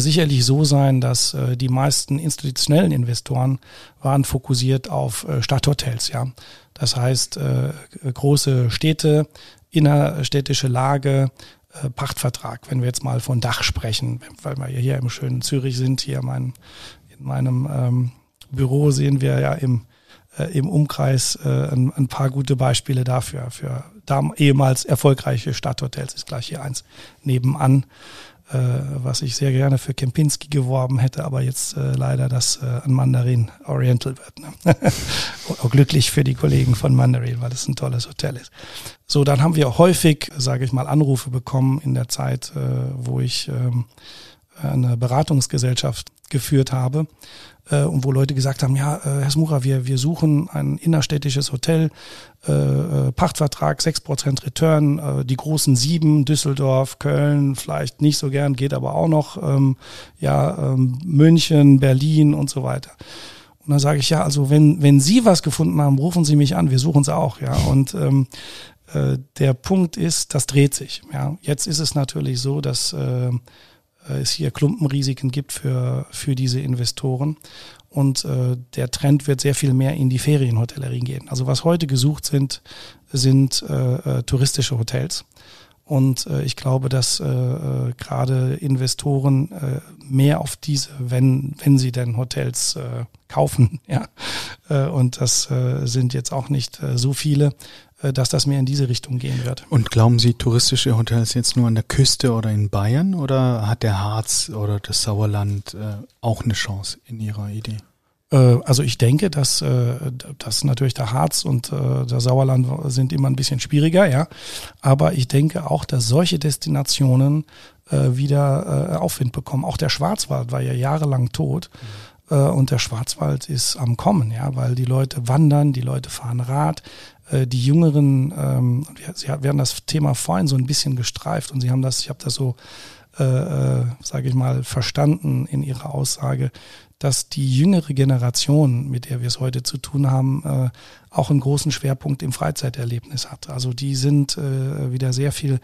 sicherlich so sein, dass äh, die meisten institutionellen Investoren waren fokussiert auf äh, Stadthotels, ja. Das heißt, äh, große Städte, innerstädtische Lage, äh, Pachtvertrag, wenn wir jetzt mal von Dach sprechen, weil wir hier im schönen Zürich sind, hier mein, in meinem ähm, Büro sehen wir ja im, äh, im Umkreis äh, ein, ein paar gute Beispiele dafür, für ehemals erfolgreiche Stadthotels, ist gleich hier eins nebenan äh, was ich sehr gerne für Kempinski geworben hätte, aber jetzt äh, leider das äh, an Mandarin Oriental wird. Ne? (laughs) Auch glücklich für die Kollegen von Mandarin, weil es ein tolles Hotel ist. So, dann haben wir häufig, sage ich mal, Anrufe bekommen in der Zeit, äh, wo ich ähm, eine Beratungsgesellschaft geführt habe, äh, und wo Leute gesagt haben, ja, äh, Herr Smura, wir, wir suchen ein innerstädtisches Hotel, äh, äh Pachtvertrag, 6% Return, äh, die großen sieben, Düsseldorf, Köln, vielleicht nicht so gern, geht aber auch noch, ähm, ja, ähm, München, Berlin und so weiter. Und dann sage ich, ja, also wenn, wenn Sie was gefunden haben, rufen Sie mich an, wir suchen es auch, ja. Und ähm, äh, der Punkt ist, das dreht sich. Ja. Jetzt ist es natürlich so, dass äh, es hier Klumpenrisiken gibt für, für diese Investoren. Und äh, der Trend wird sehr viel mehr in die Ferienhotellerie gehen. Also was heute gesucht sind, sind äh, äh, touristische Hotels. Und äh, ich glaube, dass äh, äh, gerade Investoren äh, mehr auf diese, wenn, wenn sie denn Hotels äh, kaufen, (laughs) ja, äh, und das äh, sind jetzt auch nicht äh, so viele, äh, dass das mehr in diese Richtung gehen wird. Und glauben Sie, touristische Hotels jetzt nur an der Küste oder in Bayern oder hat der Harz oder das Sauerland äh, auch eine Chance in Ihrer Idee? Äh, also ich denke, dass, äh, dass natürlich der Harz und äh, der Sauerland sind immer ein bisschen schwieriger, ja. Aber ich denke auch, dass solche Destinationen wieder Aufwind bekommen. Auch der Schwarzwald war ja jahrelang tot. Mhm. Und der Schwarzwald ist am Kommen, ja, weil die Leute wandern, die Leute fahren Rad, die Jüngeren, ähm, Sie werden das Thema vorhin so ein bisschen gestreift und Sie haben das, ich habe das so, äh, äh, sage ich mal, verstanden in Ihrer Aussage, dass die jüngere Generation, mit der wir es heute zu tun haben, äh, auch einen großen Schwerpunkt im Freizeiterlebnis hat. Also die sind äh, wieder sehr viel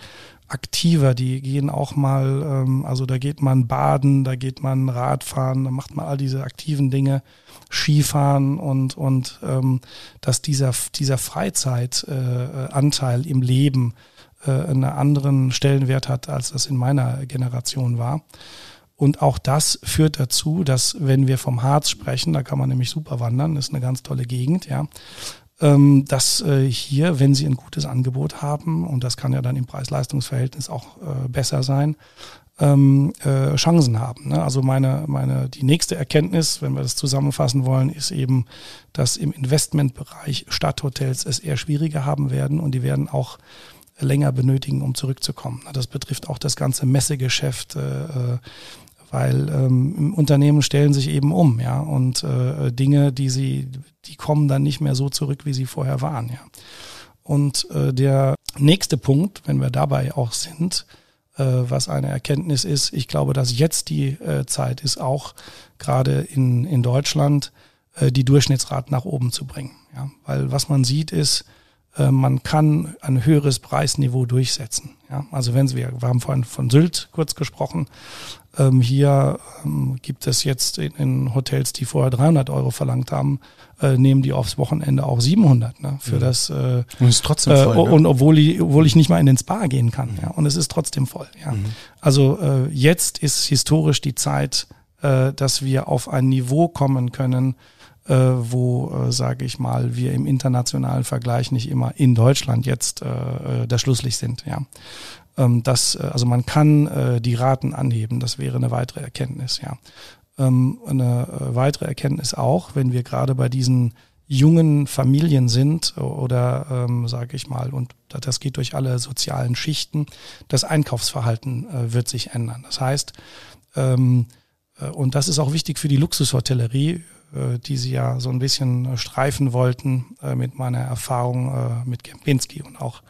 aktiver, die gehen auch mal, ähm, also da geht man baden, da geht man Radfahren, da macht man all diese aktiven Dinge, Skifahren und, und ähm, dass dieser, dieser Freizeitanteil äh, im Leben äh, einen anderen Stellenwert hat, als das in meiner Generation war. Und auch das führt dazu, dass wenn wir vom Harz sprechen, da kann man nämlich super wandern, ist eine ganz tolle Gegend, ja, ähm, dass äh, hier, wenn Sie ein gutes Angebot haben, und das kann ja dann im Preis-Leistungs-Verhältnis auch äh, besser sein, ähm, äh, Chancen haben. Ne? Also meine, meine, die nächste Erkenntnis, wenn wir das zusammenfassen wollen, ist eben, dass im Investmentbereich Stadthotels es eher schwieriger haben werden und die werden auch länger benötigen, um zurückzukommen. Das betrifft auch das ganze Messegeschäft, äh, weil ähm, Unternehmen stellen sich eben um, ja, und äh, Dinge, die sie, die kommen dann nicht mehr so zurück, wie sie vorher waren, ja. Und äh, der nächste Punkt, wenn wir dabei auch sind, äh, was eine Erkenntnis ist, ich glaube, dass jetzt die äh, Zeit ist, auch gerade in, in Deutschland äh, die Durchschnittsrate nach oben zu bringen. Ja? Weil was man sieht ist, man kann ein höheres Preisniveau durchsetzen. Ja, also wenn Sie, wir haben vorhin von Sylt kurz gesprochen, ähm, hier ähm, gibt es jetzt in, in, Hotels, die vorher 300 Euro verlangt haben, äh, nehmen die aufs Wochenende auch 700 ne, für mhm. das. Äh, und ist trotzdem voll. Äh, und obwohl ich, obwohl ich nicht mal in den Spa gehen kann. Mhm. Ja, und es ist trotzdem voll. Ja. Mhm. Also äh, jetzt ist historisch die Zeit, äh, dass wir auf ein Niveau kommen können, äh, wo, äh, sage ich mal, wir im internationalen Vergleich nicht immer in Deutschland jetzt äh, das Schlusslicht sind. Ja. Ähm, das, äh, also man kann äh, die Raten anheben, das wäre eine weitere Erkenntnis, ja. Ähm, eine äh, weitere Erkenntnis auch, wenn wir gerade bei diesen jungen Familien sind oder ähm, sage ich mal, und das geht durch alle sozialen Schichten, das Einkaufsverhalten äh, wird sich ändern. Das heißt, ähm, äh, und das ist auch wichtig für die Luxushotellerie, äh, die Sie ja so ein bisschen streifen wollten äh, mit meiner Erfahrung äh, mit Kempinski und auch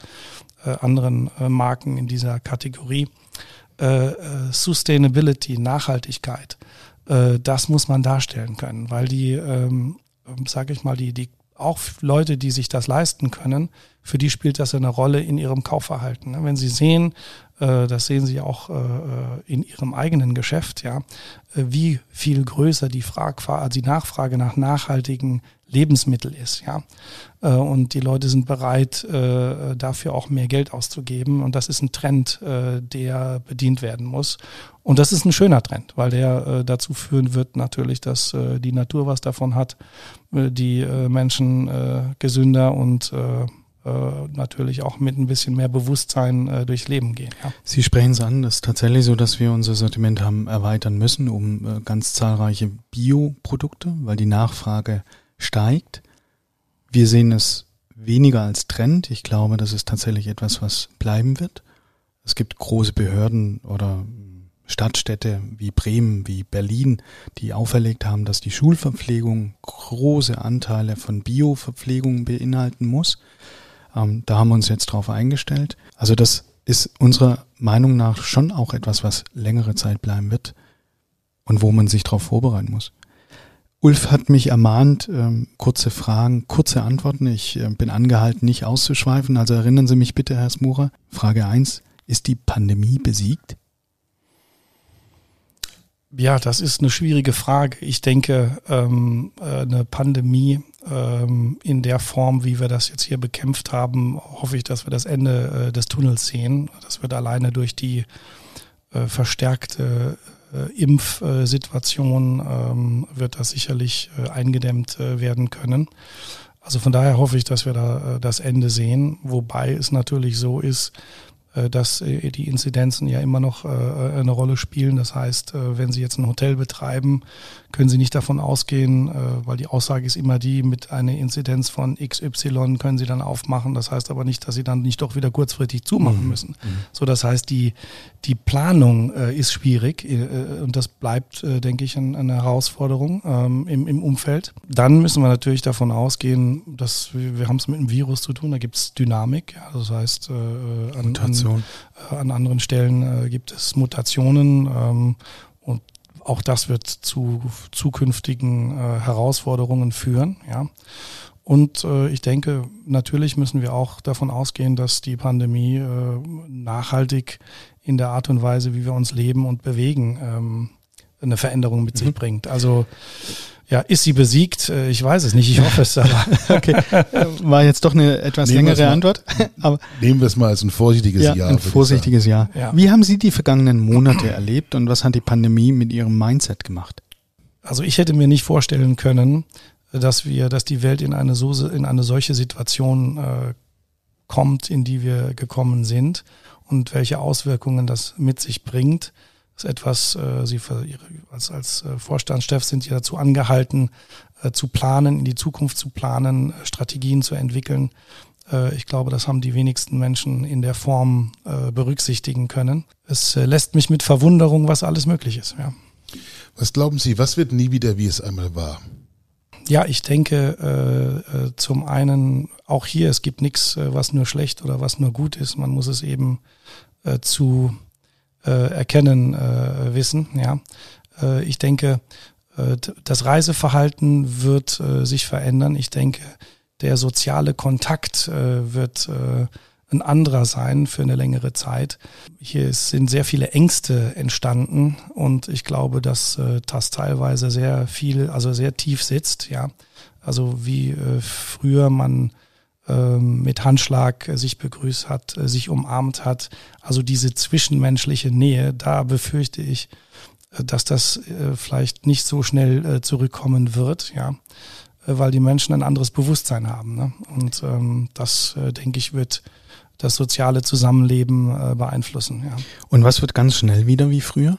äh, anderen äh, Marken in dieser Kategorie. Äh, äh, Sustainability, Nachhaltigkeit, äh, das muss man darstellen können, weil die, ähm, sage ich mal, die, die auch Leute, die sich das leisten können, für die spielt das eine Rolle in ihrem Kaufverhalten. Ne? Wenn sie sehen, äh, das sehen Sie auch äh, in Ihrem eigenen Geschäft, ja, wie viel größer die, Frage, die Nachfrage nach nachhaltigen Lebensmittel ist, ja. Äh, und die Leute sind bereit, äh, dafür auch mehr Geld auszugeben. Und das ist ein Trend, äh, der bedient werden muss. Und das ist ein schöner Trend, weil der dazu führen wird natürlich, dass die Natur was davon hat, die Menschen gesünder und natürlich auch mit ein bisschen mehr Bewusstsein äh, durchs Leben gehen. Ja. Sie sprechen es an, das ist tatsächlich so, dass wir unser Sortiment haben erweitern müssen um äh, ganz zahlreiche Bioprodukte, weil die Nachfrage steigt. Wir sehen es weniger als Trend. Ich glaube, das ist tatsächlich etwas, was bleiben wird. Es gibt große Behörden oder Stadtstädte wie Bremen, wie Berlin, die auferlegt haben, dass die Schulverpflegung große Anteile von Bioverpflegung beinhalten muss. Ähm, da haben wir uns jetzt drauf eingestellt. Also das ist unserer Meinung nach schon auch etwas, was längere Zeit bleiben wird und wo man sich darauf vorbereiten muss. Ulf hat mich ermahnt, ähm, kurze Fragen, kurze Antworten. Ich äh, bin angehalten, nicht auszuschweifen. Also erinnern Sie mich bitte, Herr Smurer. Frage eins: Ist die Pandemie besiegt? Ja, das ist eine schwierige Frage. Ich denke, ähm, äh, eine Pandemie ähm, in der Form, wie wir das jetzt hier bekämpft haben, hoffe ich, dass wir das Ende äh, des Tunnels sehen. Das wird alleine durch die äh, verstärkte äh, Impfsituation ähm, wird das sicherlich äh, eingedämmt äh, werden können. Also von daher hoffe ich, dass wir da das Ende sehen, wobei es natürlich so ist, dass äh, die Inzidenzen ja immer noch äh, eine Rolle spielen. Das heißt, wenn Sie jetzt ein Hotel betreiben, können Sie nicht davon ausgehen, weil die Aussage ist immer die, mit einer Inzidenz von XY können Sie dann aufmachen. Das heißt aber nicht, dass Sie dann nicht doch wieder kurzfristig zumachen mhm. müssen. Mhm. So, das heißt, die, die Planung ist schwierig und das bleibt, denke ich, eine Herausforderung ähm, im, im Umfeld. Dann müssen wir natürlich davon ausgehen, dass wir, wir haben es mit einem Virus zu tun, da gibt es Dynamik. das heißt, an, an Mutation. Äh, an anderen Stellen äh, gibt es Mutationen ähm, und auch das wird zu zukünftigen äh, Herausforderungen führen. Ja. Und äh, ich denke, natürlich müssen wir auch davon ausgehen, dass die Pandemie äh, nachhaltig in der Art und Weise, wie wir uns leben und bewegen, ähm, eine Veränderung mit mhm. sich bringt. Also ja, ist sie besiegt? Äh, ich weiß es nicht, ich hoffe es aber. (laughs) okay. War jetzt doch eine etwas nehmen längere mal, Antwort. (laughs) aber nehmen wir es mal als ein vorsichtiges ja, Jahr. Ein vorsichtiges Jahr. Ja. Wie haben Sie die vergangenen Monate erlebt und was hat die Pandemie mit Ihrem Mindset gemacht? Also ich hätte mir nicht vorstellen können, dass wir, dass die Welt in eine so in eine solche Situation äh, kommt, in die wir gekommen sind und welche Auswirkungen das mit sich bringt ist etwas, äh, Sie als, als äh, Vorstandschef sind Sie dazu angehalten, äh, zu planen, in die Zukunft zu planen, äh, Strategien zu entwickeln. Äh, ich glaube, das haben die wenigsten Menschen in der Form äh, berücksichtigen können. Es äh, lässt mich mit Verwunderung, was alles möglich ist. Ja. Was glauben Sie, was wird nie wieder, wie es einmal war? Ja, ich denke äh, äh zum einen auch hier, es gibt nichts, was nur schlecht oder was nur gut ist. Man muss es eben äh, zu äh, erkennen äh, wissen. Ja, äh, ich denke, äh, das Reiseverhalten wird äh, sich verändern. Ich denke, der soziale Kontakt äh, wird äh, ein anderer sein für eine längere Zeit. Hier sind sehr viele Ängste entstanden und ich glaube, dass äh, das teilweise sehr viel, also sehr tief sitzt, ja. Also wie äh, früher man ähm, mit Handschlag äh, sich begrüßt hat, äh, sich umarmt hat. Also diese zwischenmenschliche Nähe, da befürchte ich, äh, dass das vielleicht nicht so schnell zurückkommen wird, ja, weil die Menschen ein anderes Bewusstsein haben. Ne? Und ähm, das, denke ich, wird das soziale Zusammenleben beeinflussen. Ja. Und was wird ganz schnell wieder wie früher?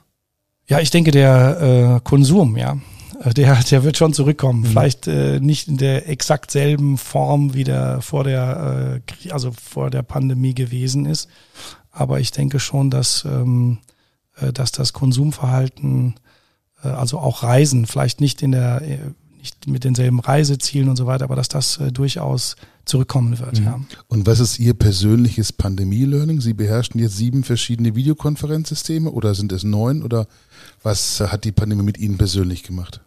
Ja, ich denke, der äh, Konsum, ja. Äh, der, (laughs) der wird schon zurückkommen. Mhm. Vielleicht äh, nicht in der exakt selben Form, wie der vor der, äh, also vor der Pandemie gewesen ist. Aber ich denke schon, dass, ähm, äh, dass das Konsumverhalten, äh, also auch Reisen, vielleicht nicht in der, äh, nicht mit denselben Reisezielen und so weiter, aber dass das äh, durchaus zurückkommen wird. Mhm. Ja. Und was ist Ihr persönliches Pandemie-Learning? Sie beherrschen jetzt sieben verschiedene Videokonferenzsysteme oder sind es neun oder was hat die Pandemie mit Ihnen persönlich gemacht?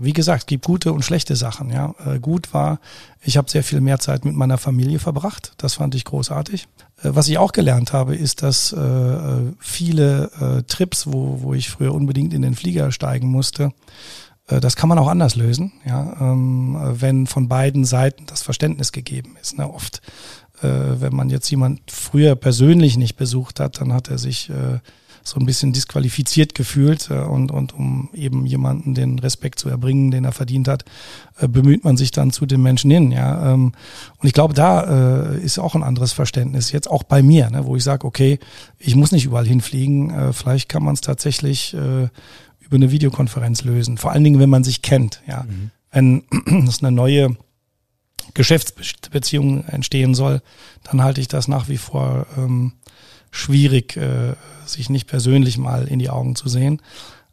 Wie gesagt, es gibt gute und schlechte Sachen. Ja, äh, gut war, ich habe sehr viel mehr Zeit mit meiner Familie verbracht. Das fand ich großartig. Äh, was ich auch gelernt habe, ist, dass äh, viele Trips, wo, wo ich früher unbedingt in den Flieger steigen musste, das kann man auch anders lösen, ja, ähm, wenn von beiden Seiten das Verständnis gegeben ist. Ne? Oft, äh, wenn man jetzt jemand früher persönlich nicht besucht hat, dann hat er sich äh, so ein bisschen disqualifiziert gefühlt äh, und, und um eben jemanden den Respekt zu erbringen, den er verdient hat, äh, bemüht man sich dann zu den Menschen hin. Ja, ähm, und ich glaube, da äh, ist auch ein anderes Verständnis jetzt auch bei mir, ne, wo ich sage, okay, ich muss nicht überall hinfliegen, äh, vielleicht kann man es tatsächlich äh, über eine Videokonferenz lösen. Vor allen Dingen, wenn man sich kennt. Ja, mhm. wenn (clears throat) das eine neue Geschäftsbeziehung entstehen soll, dann halte ich das nach wie vor ähm, schwierig, äh, sich nicht persönlich mal in die Augen zu sehen.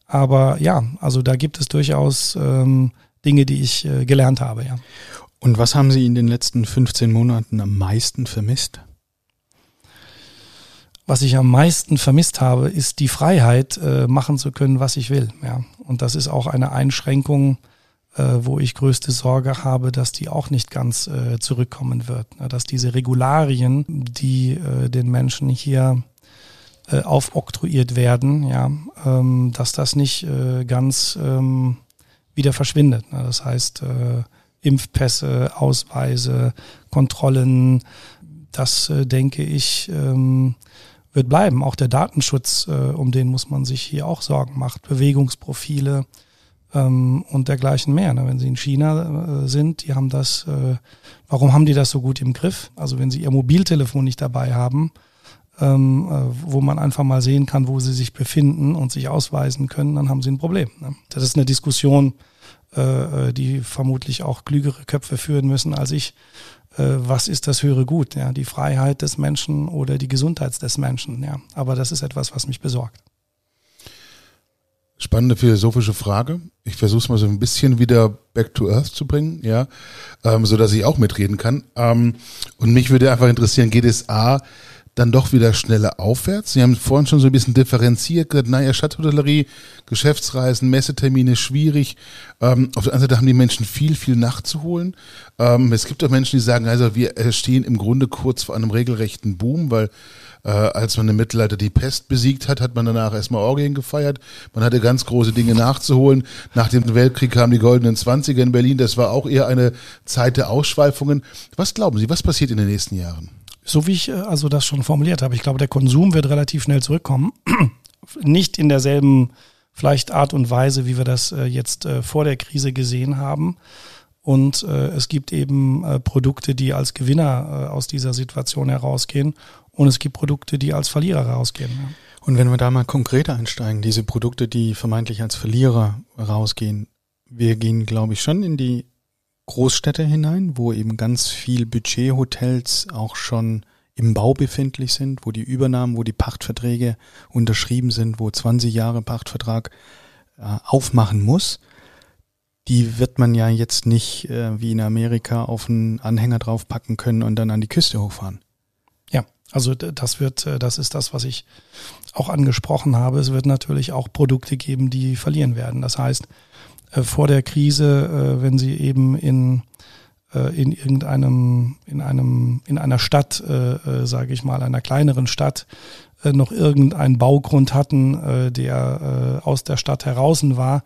Aber ja, also da gibt es durchaus ähm, Dinge, die ich äh, gelernt habe, ja. Und was haben Sie in den letzten 15 Monaten am meisten vermisst? Was ich am meisten vermisst habe, ist die Freiheit, äh, machen zu können, was ich will. Ja. Und das ist auch eine Einschränkung, äh, wo ich größte Sorge habe, dass die auch nicht ganz äh, zurückkommen wird. Ne? Dass diese Regularien, die äh, den Menschen hier äh, aufoktroyiert werden, ja, ähm, dass das nicht äh, ganz ähm, wieder verschwindet. Ne? Das heißt, äh, Impfpässe, Ausweise, Kontrollen, das äh, denke ich, ähm, wird bleiben. Auch der Datenschutz, äh, um den muss man sich hier auch Sorgen machen. Bewegungsprofile ähm, und dergleichen mehr. Ne? Wenn Sie in China äh, sind, die haben das, äh, warum haben die das so gut im Griff? Also wenn Sie Ihr Mobiltelefon nicht dabei haben, ähm, äh, wo man einfach mal sehen kann, wo Sie sich befinden und sich ausweisen können, dann haben Sie ein Problem. Ne? Das ist eine Diskussion, äh, äh die vermutlich auch klügere Köpfe führen müssen als ich was ist das höhere Gut, ja, die Freiheit des Menschen oder die Gesundheit des Menschen, ja. Aber das ist etwas, was mich besorgt. Spannende philosophische Frage. Ich versuche es mal so ein bisschen wieder back to earth zu bringen, ja, ähm, so dass ich auch mitreden kann. Ähm, und mich würde einfach interessieren, geht es A dann doch wieder schneller aufwärts. Sie haben vorhin schon so ein bisschen differenziert, gesagt, naja, Stadthotellerie, Geschäftsreisen, Messetermine schwierig. Ähm, auf der anderen Seite haben die Menschen viel, viel nachzuholen. Ähm, es gibt auch Menschen, die sagen, also wir stehen im Grunde kurz vor einem regelrechten Boom, weil äh, als man im Mittelalter die Pest besiegt hat, hat man danach erstmal Orgien gefeiert. Man hatte ganz große Dinge nachzuholen. Nach dem Weltkrieg kamen die goldenen Zwanziger in Berlin. Das war auch eher eine Zeit der Ausschweifungen. Was glauben Sie, was passiert in den nächsten Jahren? So wie ich äh, also das schon formuliert habe. Ich glaube, der Konsum wird relativ schnell zurückkommen. (clears throat) Nicht in derselben vielleicht Art und Weise, wie wir das äh, jetzt äh, vor der Krise gesehen haben. Und es gibt eben Produkte, die als Gewinner aus dieser Situation herausgehen. Und es gibt Produkte, die als Verlierer rausgehen. Und wenn wir da mal konkreter einsteigen, diese Produkte, die vermeintlich als Verlierer rausgehen, wir gehen, glaube ich, schon in die Großstädte hinein, wo eben ganz viel Budgethotels auch schon im Bau befindlich sind, wo die Übernahmen, wo die Pachtverträge unterschrieben sind, wo 20 Jahre Pachtvertrag äh, aufmachen muss. Die wird man ja jetzt nicht äh, wie in Amerika auf einen Anhänger draufpacken können und dann an die Küste hochfahren. Ja, also das wird, äh, das ist das, was ich auch angesprochen habe. Es wird natürlich auch Produkte geben, die verlieren werden. Das heißt, äh, vor der Krise, äh, wenn sie eben in äh, in irgendeinem in einem in einer Stadt, äh, sage ich mal, einer kleineren Stadt noch irgendeinen Baugrund hatten, der aus der Stadt heraus war,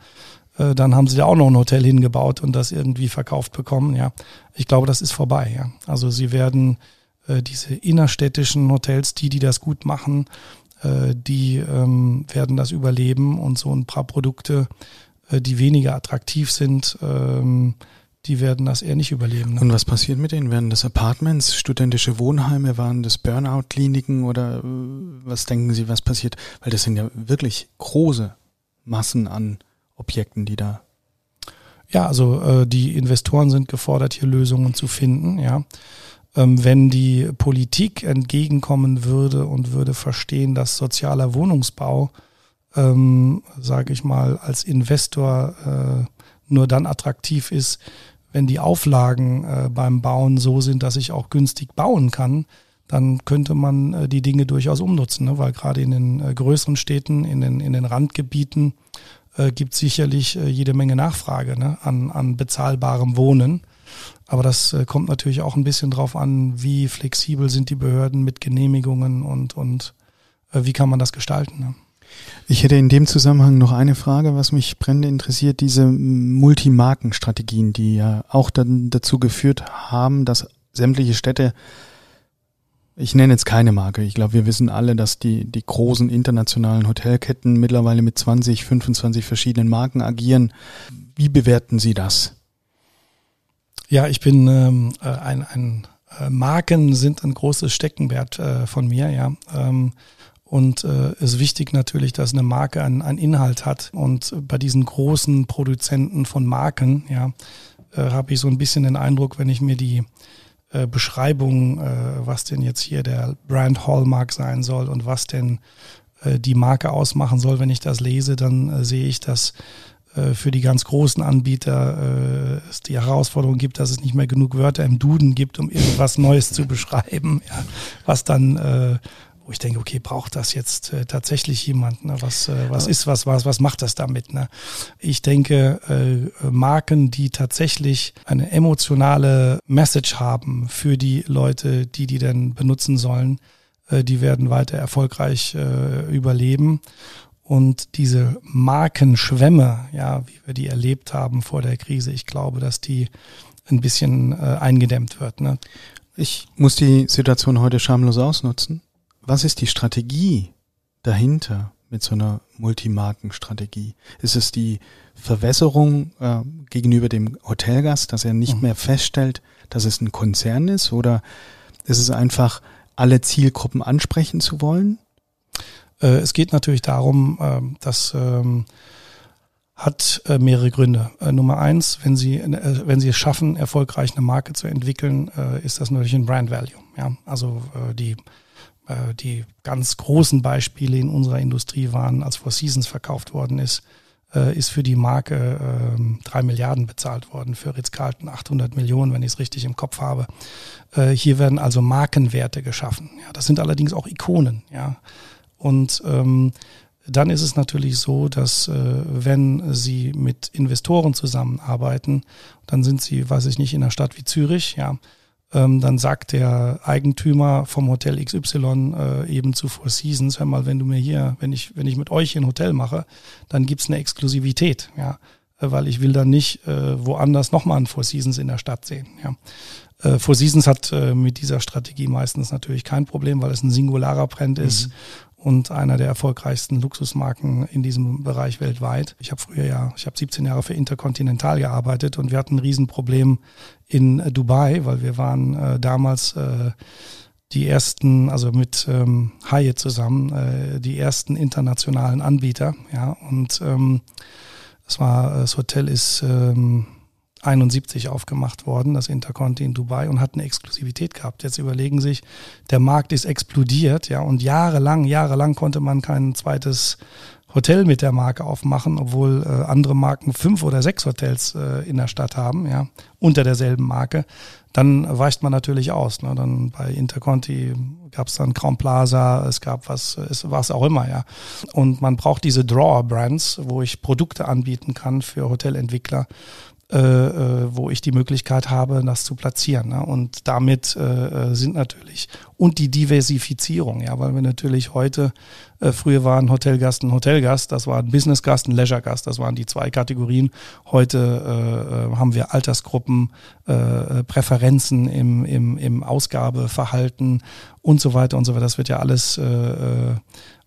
dann haben sie da auch noch ein Hotel hingebaut und das irgendwie verkauft bekommen. Ja, ich glaube, das ist vorbei. Ja, also sie werden diese innerstädtischen Hotels, die die das gut machen, die ähm, werden das überleben und so ein paar Produkte äh, die weniger attraktiv sind, ähm, die werden das eher nicht überleben. Ne? Und was passiert mit denen? Werden das Apartments, studentische Wohnheime, waren das Burnout-Kliniken oder äh, was denken Sie, was passiert? Weil das sind ja wirklich große Massen an Objekten, die da. Ja, also äh, die Investoren sind gefordert, hier Lösungen zu finden, ja. Ähm, wenn die Politik entgegenkommen würde und würde verstehen, dass sozialer Wohnungsbau ähm, sage ich mal, als Investor äh, nur dann attraktiv ist, wenn die Auflagen äh, beim Bauen so sind, dass ich auch günstig bauen kann, dann könnte man äh, die Dinge durchaus umnutzen, ne? weil gerade in den äh, größeren Städten, in den, in den Randgebieten äh, gibt sicherlich äh, jede Menge Nachfrage ne? an, an bezahlbarem Wohnen. Aber das äh, kommt natürlich auch ein bisschen drauf an, wie flexibel sind die Behörden mit Genehmigungen und, und äh, wie kann man das gestalten. Ne? Ich hätte in dem Zusammenhang noch eine Frage, was mich brennend interessiert, diese Multimarkenstrategien, die ja auch dann dazu geführt haben, dass sämtliche Städte, ich nenne jetzt keine Marke, ich glaube, wir wissen alle, dass die, die großen internationalen Hotelketten mittlerweile mit 20, 25 verschiedenen Marken agieren. Wie bewerten Sie das? Ja, ich bin ähm, äh, ein, ein äh, Marken sind ein großes Steckenwert äh, von mir, ja. Ähm, und äh, ist wichtig natürlich, dass eine Marke einen, einen Inhalt hat. Und bei diesen großen Produzenten von Marken, ja, äh, habe ich so ein bisschen den Eindruck, wenn ich mir die äh, Beschreibung, äh, was denn jetzt hier der Brand Hallmark sein soll und was denn äh, die Marke ausmachen soll, wenn ich das lese, dann äh, sehe ich, dass äh, für die ganz großen Anbieter äh, es die Herausforderung gibt, dass es nicht mehr genug Wörter im Duden gibt, um irgendwas Neues zu beschreiben, ja, was dann äh, wo ich denke, okay, braucht das jetzt äh, tatsächlich jemand? Ne? Was, äh, was ist was, was, was macht das damit? Ne? Ich denke, äh, Marken, die tatsächlich eine emotionale Message haben für die Leute, die die dann benutzen sollen, äh, die werden weiter erfolgreich äh, überleben. Und diese Markenschwämme, ja, wie wir die erlebt haben vor der Krise, ich glaube, dass die ein bisschen äh, eingedämmt wird. Ne? Ich muss die Situation heute schamlos ausnutzen. Was ist die Strategie dahinter mit so einer Multimarkenstrategie? Ist es die Verwässerung äh, gegenüber dem Hotelgast, dass er nicht mhm. mehr feststellt, dass es ein Konzern ist? Oder ist es einfach, alle Zielgruppen ansprechen zu wollen? Äh, es geht natürlich darum, äh, dass ähm, hat äh, mehrere Gründe. Äh, Nummer eins, wenn Sie, äh, wenn Sie es schaffen, erfolgreich eine Marke zu entwickeln, äh, ist das natürlich ein Brand Value. Ja? Also die, äh, die ganz großen Beispiele in unserer Industrie waren, als Four Seasons verkauft worden ist, äh, ist für die Marke äh, drei Milliarden bezahlt worden, für Ritz-Carlton 800 Millionen, wenn ich es richtig im Kopf habe. Äh, hier werden also Markenwerte geschaffen. Ja? Das sind allerdings auch Ikonen. Ja? Und ähm, dann ist es natürlich so, dass äh, wenn Sie mit Investoren zusammenarbeiten, dann sind Sie, weiß ich nicht, in einer Stadt wie Zürich, ja, ähm, dann sagt der Eigentümer vom Hotel XY äh, eben zu Four Seasons, hör mal, wenn du mir hier, wenn ich, wenn ich mit euch ein Hotel mache, dann gibt's eine Exklusivität, ja, äh, weil ich will dann nicht äh, woanders nochmal ein Four Seasons in der Stadt sehen, ja. Äh, Four Seasons hat äh, mit dieser Strategie meistens natürlich kein Problem, weil es ein singularer Brand ist. Mhm und einer der erfolgreichsten Luxusmarken in diesem Bereich weltweit. Ich habe früher ja, ich habe 17 Jahre für Intercontinental gearbeitet und wir hatten ein Riesenproblem in äh, Dubai, weil wir waren äh, damals äh, die ersten, also mit ähm, Hyatt zusammen, äh, die ersten internationalen Anbieter. Ja, und ähm, das war, das Hotel ist ähm, 71 aufgemacht worden, das Interconti in Dubai und hat eine Exklusivität gehabt. Jetzt überlegen sich, der Markt ist explodiert, ja, und jahrelang, jahrelang konnte man kein zweites Hotel mit der Marke aufmachen, obwohl äh, andere Marken fünf oder sechs Hotels äh, in der Stadt haben, ja, unter derselben Marke. Dann weicht man natürlich aus. Ne? Dann bei Interconti gab es dann Crown Plaza, es gab was, es was auch immer, ja. Und man braucht diese Drawer-Brands, wo ich Produkte anbieten kann für Hotelentwickler wo ich die Möglichkeit habe, das zu platzieren. Ne? Und damit äh, äh, sind natürlich und die Diversifizierung, ja, weil wir natürlich heute äh, früher waren Hotelgast ein Hotelgast, das war ein Businessgast, ein Leisuregast, das waren die zwei Kategorien. Heute äh, haben wir Altersgruppen, äh, Präferenzen im, im, im Ausgabeverhalten und so weiter und so weiter. Das wird ja alles äh,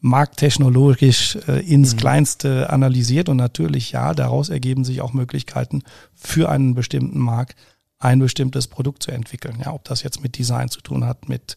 markttechnologisch äh, ins mhm. Kleinste analysiert und natürlich ja, daraus ergeben sich auch Möglichkeiten für einen bestimmten Markt ein bestimmtes Produkt zu entwickeln. Ja, ob das jetzt mit Design zu tun hat, mit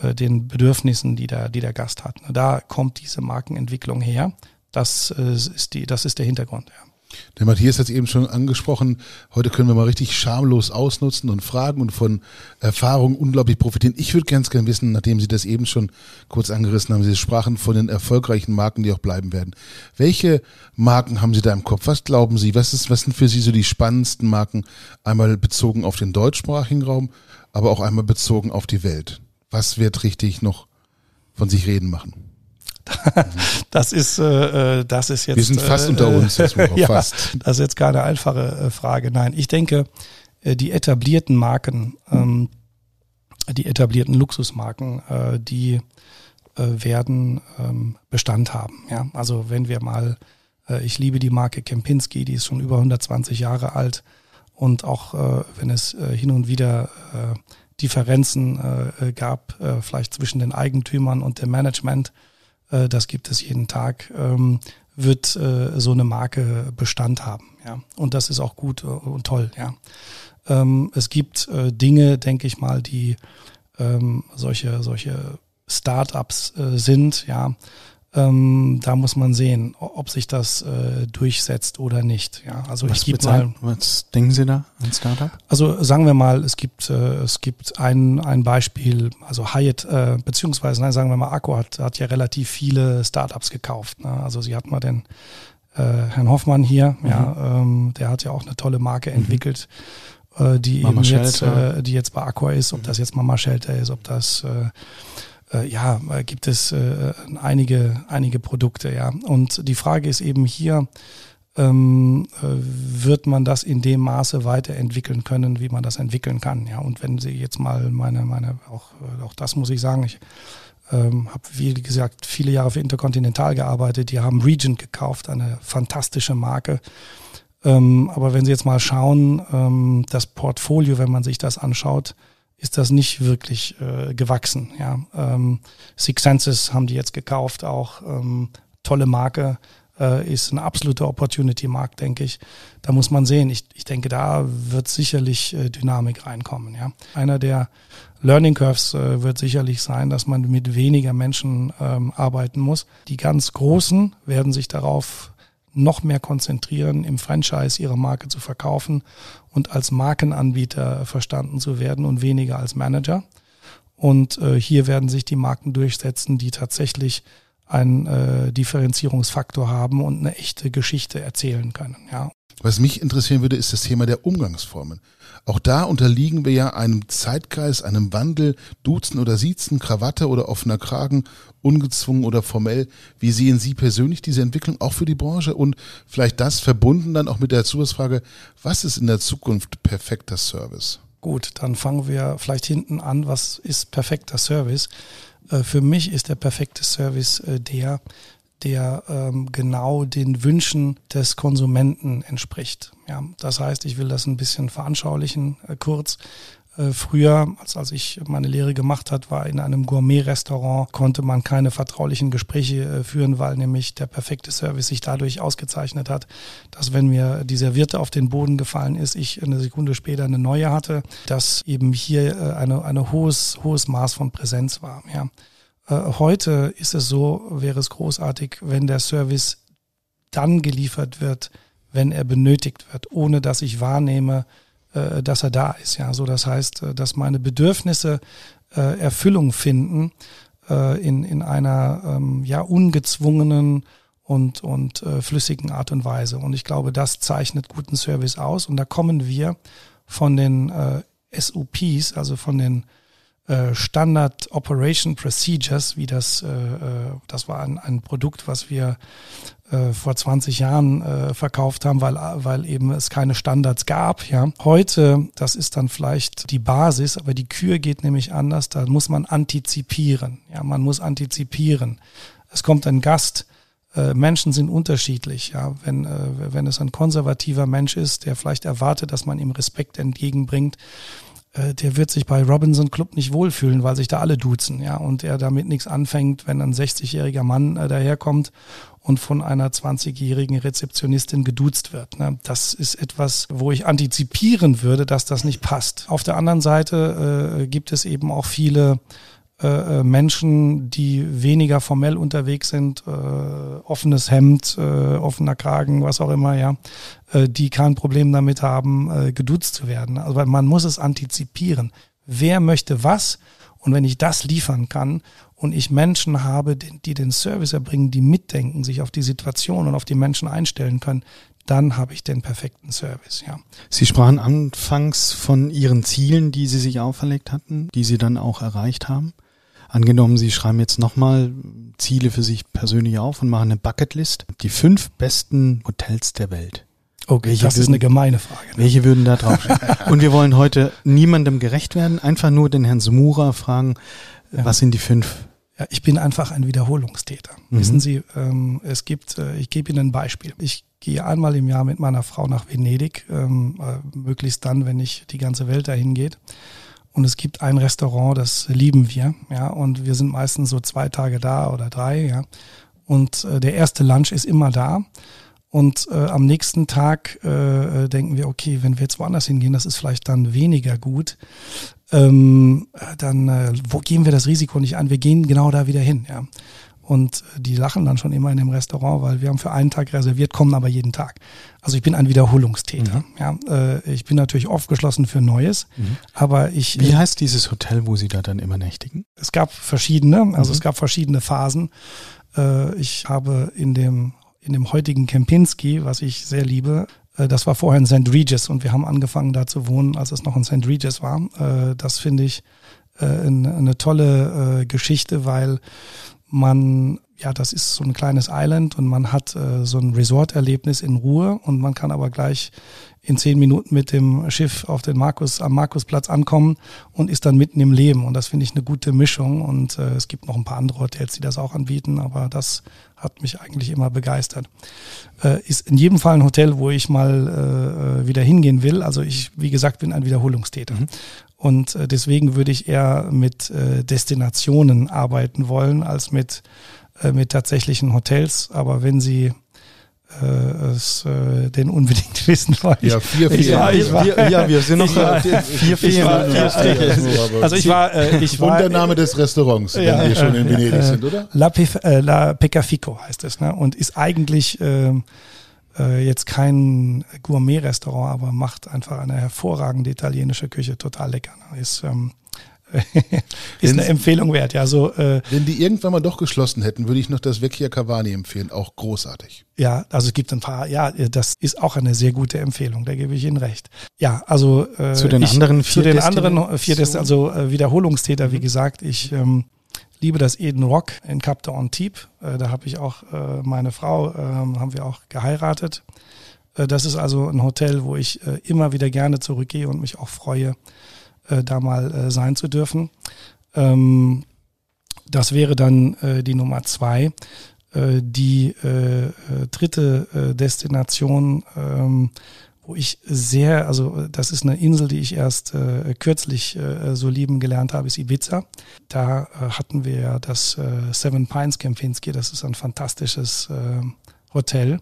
äh, den Bedürfnissen, die der, die der Gast hat. Da kommt diese Markenentwicklung her. Das äh, ist die, das ist der Hintergrund. Ja. Der Matthias hat es eben schon angesprochen. Heute können wir mal richtig schamlos ausnutzen und fragen und von Erfahrungen unglaublich profitieren. Ich würde ganz gerne wissen, nachdem Sie das eben schon kurz angerissen haben, Sie sprachen von den erfolgreichen Marken, die auch bleiben werden. Welche Marken haben Sie da im Kopf? Was glauben Sie? Was ist, was sind für Sie so die spannendsten Marken? Einmal bezogen auf den deutschsprachigen Raum, aber auch einmal bezogen auf die Welt. Was wird richtig noch von sich reden machen? (laughs) das ist, äh, äh, das ist jetzt. Wir sind fast äh, unter uns. Das, (laughs) ja, fast. das ist jetzt keine einfache äh, Frage. Nein, ich denke, äh, die etablierten Marken, ähm, die etablierten Luxusmarken, äh, die äh, werden ähm, Bestand haben. Ja, also wenn wir mal, äh, ich liebe die Marke Kempinski, die ist schon über 120 Jahre alt und auch äh, wenn es äh, hin und wieder äh, Differenzen äh, gab, äh, vielleicht zwischen den Eigentümern und dem Management, äh, das gibt es jeden Tag, ähm, wird äh, so eine Marke Bestand haben. Ja? Und das ist auch gut äh, und toll. Ja? Ähm, es gibt äh, Dinge, denke ich mal, die ähm, solche, solche Startups äh, sind, ja, ähm, da muss man sehen, ob sich das äh, durchsetzt oder nicht. Ja, also was, ich gebe mal, was denken Sie da an Startup? Also sagen wir mal, es gibt äh, es gibt ein ein Beispiel, also Hyatt äh, beziehungsweise nein, sagen wir mal, Akku hat hat ja relativ viele Startups gekauft. Ne? Also sie hat mal den äh, Herrn Hoffmann hier, mhm. ja, ähm, der hat ja auch eine tolle Marke mhm. entwickelt. Äh, die Mama eben jetzt, äh, die jetzt bei Aqua ist, ob mhm. das jetzt Mama Shelter ist, ob das äh, äh, ja, äh, gibt es äh, einige, einige Produkte, ja. Und die Frage ist eben hier, ähm, äh, wird man das in dem Maße weiterentwickeln können, wie man das entwickeln kann, ja. Und wenn Sie jetzt mal meine, meine, auch, äh, auch das muss ich sagen, ich Ähm, habe, wie gesagt, viele Jahre für Intercontinental gearbeitet. Die haben Regent gekauft, eine fantastische Marke. Ähm, aber wenn Sie jetzt mal schauen, ähm, das Portfolio, wenn man sich das anschaut, ist das nicht wirklich äh, gewachsen. Ja. Ähm, Six Senses haben die jetzt gekauft, auch ähm, tolle Marke, äh, ist ein absoluter Opportunity-Markt, denke ich. Da muss man sehen. Ich, ich denke, da wird sicherlich äh, Dynamik reinkommen. Ja. Einer der Learning Curves äh, wird sicherlich sein, dass man mit weniger Menschen ähm, arbeiten muss. Die ganz Großen werden sich darauf noch mehr konzentrieren, im Franchise ihre Marke zu verkaufen und als Markenanbieter verstanden zu werden und weniger als Manager. Und äh, hier werden sich die Marken durchsetzen, die tatsächlich einen äh, Differenzierungsfaktor haben und eine echte Geschichte erzählen können. Ja. Was mich interessieren würde, ist das Thema der Umgangsformen. Auch da unterliegen wir ja einem Zeitgeist, einem Wandel, Duzen oder Siezen, Krawatte oder offener Kragen, ungezwungen oder formell. Wie sehen Sie persönlich diese Entwicklung auch für die Branche und vielleicht das verbunden dann auch mit der Zusatzfrage, was ist in der Zukunft perfekter Service? Gut, dann fangen wir vielleicht hinten an, was ist perfekter Service? Äh, für mich ist der perfekte Service äh, der, der ähm, genau den Wünschen des Konsumenten entspricht. Ja, das heißt, ich will das ein bisschen veranschaulichen, äh, kurz. Äh, früher, als, als ich meine Lehre gemacht hat, war in einem Gourmet-Restaurant, konnte man keine vertraulichen Gespräche äh, führen, weil nämlich der perfekte Service sich dadurch ausgezeichnet hat, dass wenn mir die Serviette auf den Boden gefallen ist, ich eine Sekunde später eine neue hatte, dass eben hier äh, eine, eine hohes, hohes Maß von Präsenz war. Ja. Äh, heute ist es so, wäre es großartig, wenn der Service dann geliefert wird, wenn er benötigt wird, ohne dass ich wahrnehme, äh, dass er da ist. Ja, so das heißt, äh, dass meine Bedürfnisse Erfüllung finden in, in einer ähm, ja ungezwungenen und, und flüssigen Art und Weise. Und ich glaube, das zeichnet guten Service aus. Und da kommen wir von den SOPs, also von den äh, Standard Operation Procedures, wie das, äh, äh, das war ein, ein Produkt, was wir äh, vor 20 Jahren äh, verkauft haben, weil, weil eben es keine Standards gab. Ja. Heute, das ist dann vielleicht die Basis, aber die Kür geht nämlich anders, da muss man antizipieren. Ja, man muss antizipieren. Es kommt ein Gast, Menschen sind unterschiedlich. Ja, wenn wenn es ein konservativer Mensch ist, der vielleicht erwartet, dass man ihm Respekt entgegenbringt, äh, der wird sich bei Robinson Club nicht wohlfühlen, weil sich da alle duzen, ja, und er damit nichts anfängt, wenn ein 60-jähriger Mann äh, daherkommt und von einer 20-jährigen Rezeptionistin geduzt wird. Ne? Das ist etwas, wo ich antizipieren würde, dass das nicht passt. Auf der anderen Seite äh, gibt es eben auch viele äh, äh, Menschen, die weniger formell unterwegs sind, äh, offenes Hemd, äh, offener Kragen, was auch immer, ja, die kein Problem damit haben, äh, geduzt zu werden. Also man muss es antizipieren. Wer möchte was? Und wenn ich das liefern kann und ich Menschen habe, die den Service erbringen, die mitdenken, sich auf die Situation und auf die Menschen einstellen können, dann habe ich den perfekten Service, ja. Sie sprachen anfangs von Ihren Zielen, die Sie sich auferlegt hatten, die Sie dann auch erreicht haben. Angenommen, Sie schreiben jetzt nochmal Ziele für sich persönlich auf und machen eine Bucketlist. Die fünf besten Hotels der Welt. Okay, das würden, ist eine gemeine Frage. Ne? Welche würden da drauf stehen? (laughs) und wir wollen heute niemandem gerecht werden, einfach nur den Herrn Smura fragen, ja. was sind die fünf? Ja, ich bin einfach ein Wiederholungstäter. Mhm. Wissen Sie, ähm, es gibt, äh, ich gebe Ihnen ein Beispiel. Ich gehe einmal im Jahr mit meiner Frau nach Venedig, ähm, äh, möglichst dann, wenn nicht die ganze Welt dahin geht. Und es gibt ein Restaurant, das lieben wir, ja, und wir sind meistens so zwei Tage da oder drei, ja. Und äh, der erste Lunch ist immer da. Und äh, am nächsten Tag äh, denken wir, okay, wenn wir jetzt woanders hingehen, das ist vielleicht dann weniger gut. Ähm, dann äh, wo gehen wir das Risiko nicht an? Wir gehen genau da wieder hin, ja. Und die lachen dann schon immer in dem Restaurant, weil wir haben für einen Tag reserviert, kommen aber jeden Tag. Also ich bin ein Wiederholungstäter. Mhm. Ja, äh, ich bin natürlich aufgeschlossen für Neues, mhm. aber ich. Wie heißt dieses Hotel, wo Sie da dann immer nächtigen? Es gab verschiedene, also mhm. es gab verschiedene Phasen. Äh, ich habe in dem in dem heutigen Kempinski, was ich sehr liebe, äh, das war vorher in St. Regis und wir haben angefangen da zu wohnen, als es noch in St. Regis war. Äh, das finde ich äh, eine tolle Geschichte, weil man, ja, das ist so ein kleines Island und man hat äh, so ein Resort-Erlebnis in Ruhe und man kann aber gleich in zehn Minuten mit dem Schiff auf den Markus, am Markusplatz ankommen und ist dann mitten im Leben. Und das finde ich eine gute Mischung. Und äh, es gibt noch ein paar andere Hotels, die das auch anbieten, aber das hat mich eigentlich immer begeistert. Äh, ist in jedem Fall ein Hotel, wo ich mal äh, wieder hingehen will. Also ich, wie gesagt, bin ein Wiederholungstäter. Mhm. Und äh, deswegen würde ich eher mit äh, Destinationen arbeiten wollen als mit, äh, mit tatsächlichen Hotels. Aber wenn Sie äh, es äh, denn unbedingt (laughs) wissen wollen. Ja, vier, vier. Ja, ich war, ja, wir sind noch war, (laughs) vier, vier. War, also ich war, äh, ich war. Und der Name des Restaurants, wenn ja, wir schon in Venedig äh, sind, oder? La, Pif, äh, La Pecafico heißt es, ne? Und ist eigentlich äh, äh, jetzt kein Gourmet-Restaurant, aber macht einfach eine hervorragende italienische Küche, total lecker. Ne? Ist, ähm, (laughs) ist eine Empfehlung wert, ja. So, äh, wenn die irgendwann mal doch geschlossen hätten, würde ich noch das Vecchia Cavani empfehlen, auch großartig. Ja, also es gibt ein paar, ja, das ist auch eine sehr gute Empfehlung, da gebe ich Ihnen recht. Ja, also äh, zu den ich, anderen vier zu den anderen vier Dest also äh, Wiederholungstäter, wie mhm. gesagt, ich ähm, liebe das Eden Rock in Cap d'Antibes. Äh, da habe ich auch äh, meine Frau, äh, haben wir auch geheiratet. Äh, das ist also ein Hotel, wo ich äh, immer wieder gerne zurückgehe und mich auch freue, äh, da mal sein zu dürfen. Ähm, das wäre dann die Nummer zwei. Die dritte Destination, ähm, wo ich sehr, also das ist eine Insel, die ich erst äh, kürzlich äh, so lieben gelernt habe, ist Ibiza. Da äh, hatten wir das äh, Seven Pines Kempinski, das ist ein fantastisches äh, Hotel.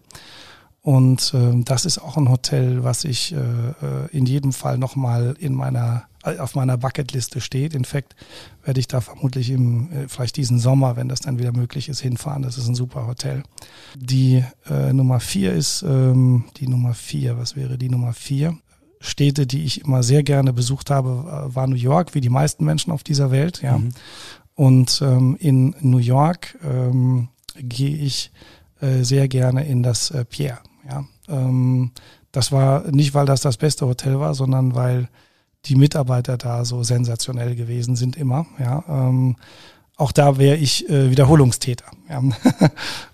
Und äh, das ist auch ein Hotel, was ich äh, äh in jedem Fall nochmal in meiner auf meiner Bucketliste steht. In fact werde ich da vermutlich im, äh, vielleicht diesen Sommer, wenn das dann wieder möglich ist, hinfahren. Das ist ein super Hotel. Die äh, Nummer vier ist, ähm, die Nummer vier, was wäre die Nummer vier? Städte, die ich immer sehr gerne besucht habe, äh, war New York, wie die meisten Menschen auf dieser Welt, ja. Mhm. Und ähm, in New York ähm, gehe ich äh, sehr gerne in das äh, Pierre, ja. Ähm, das war nicht, weil das das beste Hotel war, sondern weil die Mitarbeiter da so sensationell gewesen sind immer. Ja, ähm, auch da wäre ich äh, Wiederholungstäter. Ja.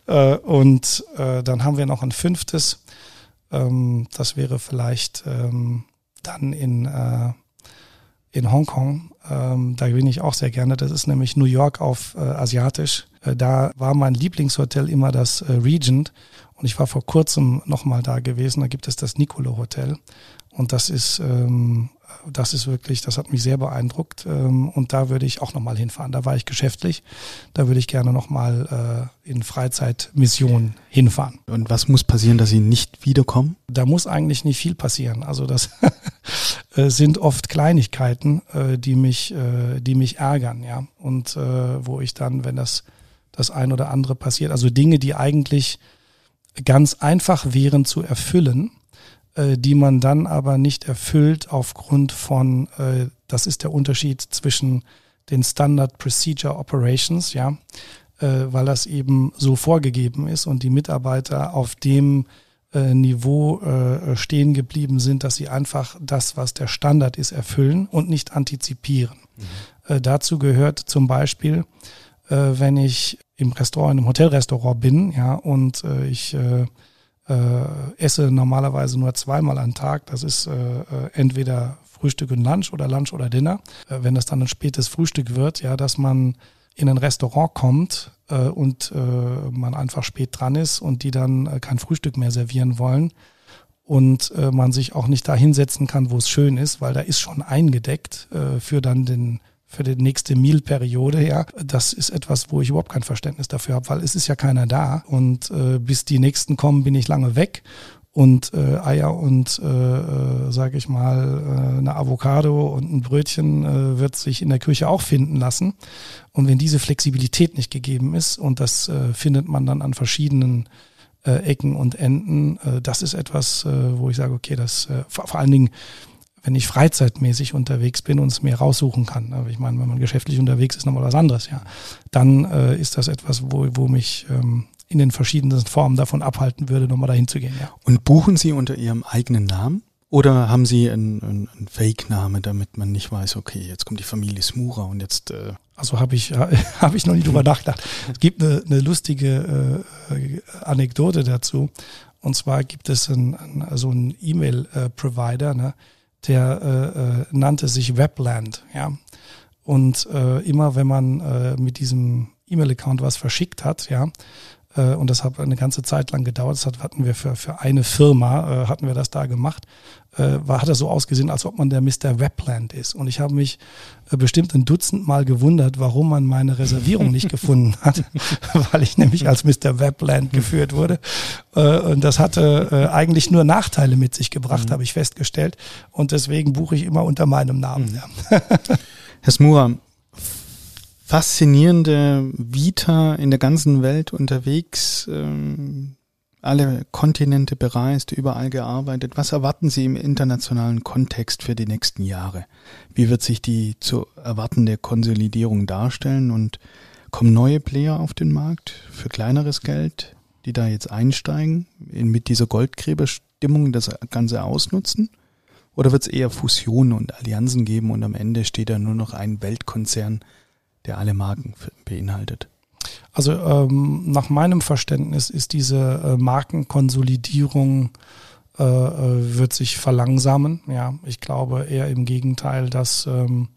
(laughs) äh, und äh, dann haben wir noch ein fünftes. Ähm, das wäre vielleicht ähm, dann in, äh, in Hongkong. Ähm, da bin ich auch sehr gerne. Das ist nämlich New York auf äh, asiatisch. Äh, da war mein Lieblingshotel immer das äh, Regent. Und ich war vor kurzem nochmal da gewesen. Da gibt es das Nicolo Hotel. Und das ist ähm, das ist wirklich, das hat mich sehr beeindruckt ähm, und da würde ich auch nochmal hinfahren. Da war ich geschäftlich, da würde ich gerne nochmal äh, in Freizeitmission hinfahren. Und was muss passieren, dass Sie nicht wiederkommen? Da muss eigentlich nicht viel passieren. Also das (laughs) äh, sind oft Kleinigkeiten, äh, die mich, die mich ärgern, ja. Und wo ich dann, wenn das das ein oder andere passiert, also Dinge, die eigentlich ganz einfach wären zu erfüllen, äh, die man dann aber nicht erfüllt aufgrund von, äh, das ist der Unterschied zwischen den Standard Procedure Operations, ja, äh, weil das eben so vorgegeben ist und die Mitarbeiter auf dem äh, Niveau äh, stehen geblieben sind, dass sie einfach das, was der Standard ist, erfüllen und nicht antizipieren. Mhm. Dazu gehört zum Beispiel, wenn ich im Restaurant, in einem Hotelrestaurant bin, ja, und ich äh, esse normalerweise nur zweimal am Tag. Das ist äh, äh, entweder Frühstück und Lunch oder Lunch oder Dinner. Äh, wenn das dann ein spätes Frühstück wird, ja, dass man in ein Restaurant kommt äh, und äh, man einfach spät dran ist und die dann äh, kein Frühstück mehr servieren wollen und äh, man sich auch nicht da hinsetzen kann, wo es schön ist, weil da ist schon eingedeckt äh, für dann den für die nächste Meal-Periode, ja, das ist etwas, wo ich überhaupt kein Verständnis dafür habe, weil es ist ja keiner da. Und äh, bis die nächsten kommen, bin ich lange weg. Und äh, Eier und äh, äh, sage ich mal äh, eine Avocado und ein Brötchen äh, wird sich in der Küche auch finden lassen. Und wenn diese Flexibilität nicht gegeben ist und das äh, findet man dann an verschiedenen äh, Ecken und Enden, äh, das ist etwas, äh, wo ich sage, okay, das äh, vor, vor allen Dingen wenn ich freizeitmäßig unterwegs bin und es mir raussuchen kann. Aber ich meine, wenn man geschäftlich unterwegs ist, nochmal was anderes, ja. Dann äh, ist das etwas, wo, wo mich ähm, in den verschiedenen Formen davon abhalten würde, nochmal dahin zu gehen, ja. Und buchen Sie unter Ihrem eigenen Namen? Oder haben Sie einen, einen, einen Fake-Name, damit man nicht weiß, okay, jetzt kommt die Familie Smura und jetzt. Äh also habe ich (laughs) habe ich noch nie drüber nachgedacht. Es gibt eine, eine lustige äh, Anekdote dazu. Und zwar gibt es einen, also einen E-Mail-Provider, ne, der äh, äh, nannte sich Webland, ja. Und äh, immer wenn man äh, mit diesem E-Mail-Account was verschickt hat, ja, äh, und das hat eine ganze Zeit lang gedauert, das hatten wir für, für eine Firma, äh, hatten wir das da gemacht, äh, war, hat er so ausgesehen, als ob man der Mr. Webland ist. Und ich habe mich äh, bestimmt ein Dutzend Mal gewundert, warum man meine Reservierung nicht (laughs) gefunden hat, (laughs) weil ich nämlich als Mr. Webland geführt wurde. Äh, und das hatte äh, eigentlich nur Nachteile mit sich gebracht, mhm. habe ich festgestellt. Und deswegen buche ich immer unter meinem Namen. Mhm. Herr Smura, faszinierende Vita in der ganzen Welt unterwegs. Ähm alle Kontinente bereist, überall gearbeitet. Was erwarten Sie im internationalen Kontext für die nächsten Jahre? Wie wird sich die zu erwartende Konsolidierung darstellen und kommen neue Player auf den Markt für kleineres Geld, die da jetzt einsteigen, mit dieser Goldgräberstimmung das Ganze ausnutzen? Oder wird es eher Fusionen und Allianzen geben und am Ende steht da nur noch ein Weltkonzern, der alle Marken beinhaltet? Also ähm, nach meinem Verständnis ist diese äh, Markenkonsolidierung äh, äh, wird sich verlangsamen. Ja, ich glaube eher im Gegenteil, dass ähm,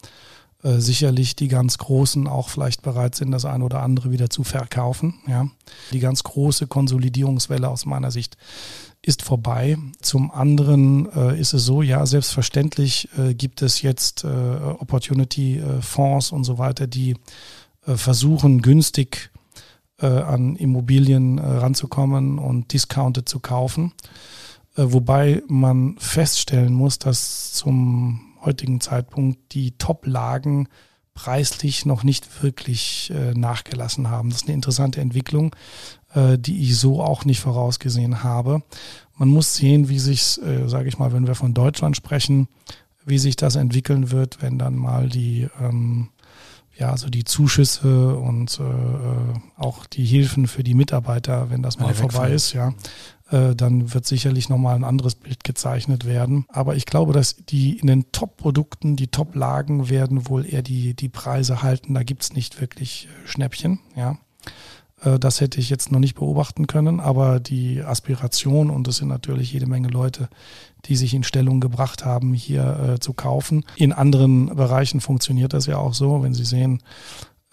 äh, sicherlich die ganz Großen auch vielleicht bereit sind, das eine oder andere wieder zu verkaufen. Ja, die ganz große Konsolidierungswelle aus meiner Sicht ist vorbei. Zum anderen äh, ist es so, ja, selbstverständlich äh, gibt es jetzt äh, Opportunity-Fonds und so weiter, die äh, versuchen, günstig äh, an Immobilien äh, ranzukommen und discounted zu kaufen. wobei man feststellen muss, dass zum heutigen Zeitpunkt die Top-Lagen preislich noch nicht wirklich nachgelassen haben. Das ist eine interessante Entwicklung, die ich so auch nicht vorausgesehen habe. Man muss sehen, wie sich, äh, sage ich mal, wenn wir von Deutschland sprechen, wie sich das entwickeln wird, wenn dann mal die ähm, ja, also die Zuschüsse und äh, auch die Hilfen für die Mitarbeiter, wenn das mal vorbei ist, ja, äh, dann wird sicherlich nochmal ein anderes Bild gezeichnet werden. Aber ich glaube, dass die in den Top-Produkten, die Top-Lagen werden wohl eher die, die Preise halten. Da gibt's nicht wirklich äh, Schnäppchen, ja. Äh, das hätte ich jetzt noch nicht beobachten können, aber die Aspiration, und es sind natürlich jede Menge Leute, die sich in Stellung gebracht haben, hier äh, zu kaufen. In anderen Bereichen funktioniert das ja auch so. Wenn Sie sehen,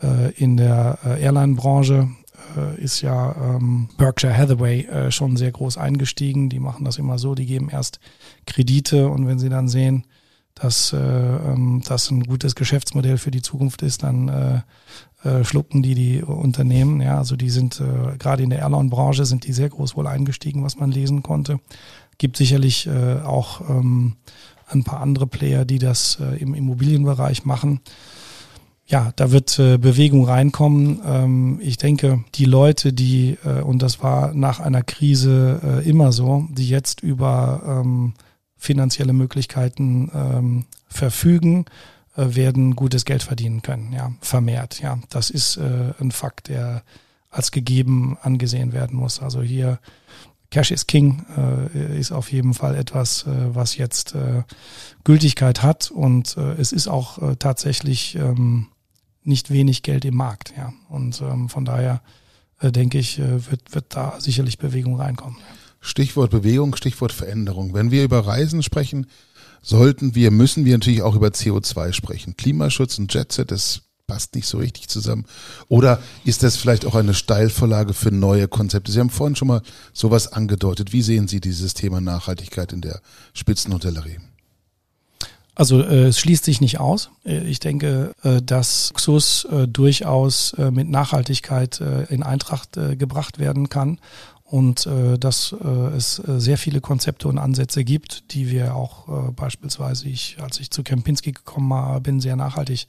äh, in der äh, Airline-Branche äh, ist ja ähm, Berkshire Hathaway äh, schon sehr groß eingestiegen. Die machen das immer so, die geben erst Kredite und wenn Sie dann sehen, dass äh, ähm, das ein gutes Geschäftsmodell für die Zukunft ist, dann äh, schlucken die die Unternehmen. Ja, also die sind äh, gerade in der Airline-Branche sind die sehr groß wohl eingestiegen, was man lesen konnte. Gibt sicherlich äh, auch ähm, ein paar andere Player, die das äh, im Immobilienbereich machen. Ja, da wird äh, Bewegung reinkommen. Ähm, ich denke, die Leute, die, äh, und das war nach einer Krise äh, immer so, die jetzt über ähm, finanzielle Möglichkeiten ähm, verfügen, werden gutes Geld verdienen können, ja, vermehrt. Ja, das ist äh, ein Fakt, der als gegeben angesehen werden muss. Also hier Cash is King äh, ist auf jeden Fall etwas, äh, was jetzt äh, Gültigkeit hat und äh, es ist auch äh, tatsächlich ähm, nicht wenig Geld im Markt, ja. Und ähm, von daher äh, denke ich, äh, wird, wird da sicherlich Bewegung reinkommen. Stichwort Bewegung, Stichwort Veränderung. Wenn wir über Reisen sprechen, sollten wir, müssen wir natürlich auch über CO2 sprechen. Klimaschutz und Jetset, das passt nicht so richtig zusammen. Oder ist das vielleicht auch eine Steilvorlage für neue Konzepte? Sie haben vorhin schon mal sowas angedeutet. Wie sehen Sie dieses Thema Nachhaltigkeit in der Spitzenhotellerie? Also äh, es schließt sich nicht aus. Äh, ich denke, äh, dass Luxus äh, durchaus äh, mit Nachhaltigkeit äh, in Eintracht gebracht werden kann und äh, dass äh, es äh, sehr viele Konzepte und Ansätze gibt, die wir auch äh, beispielsweise, ich, als ich zu Kempinski gekommen bin, sehr nachhaltig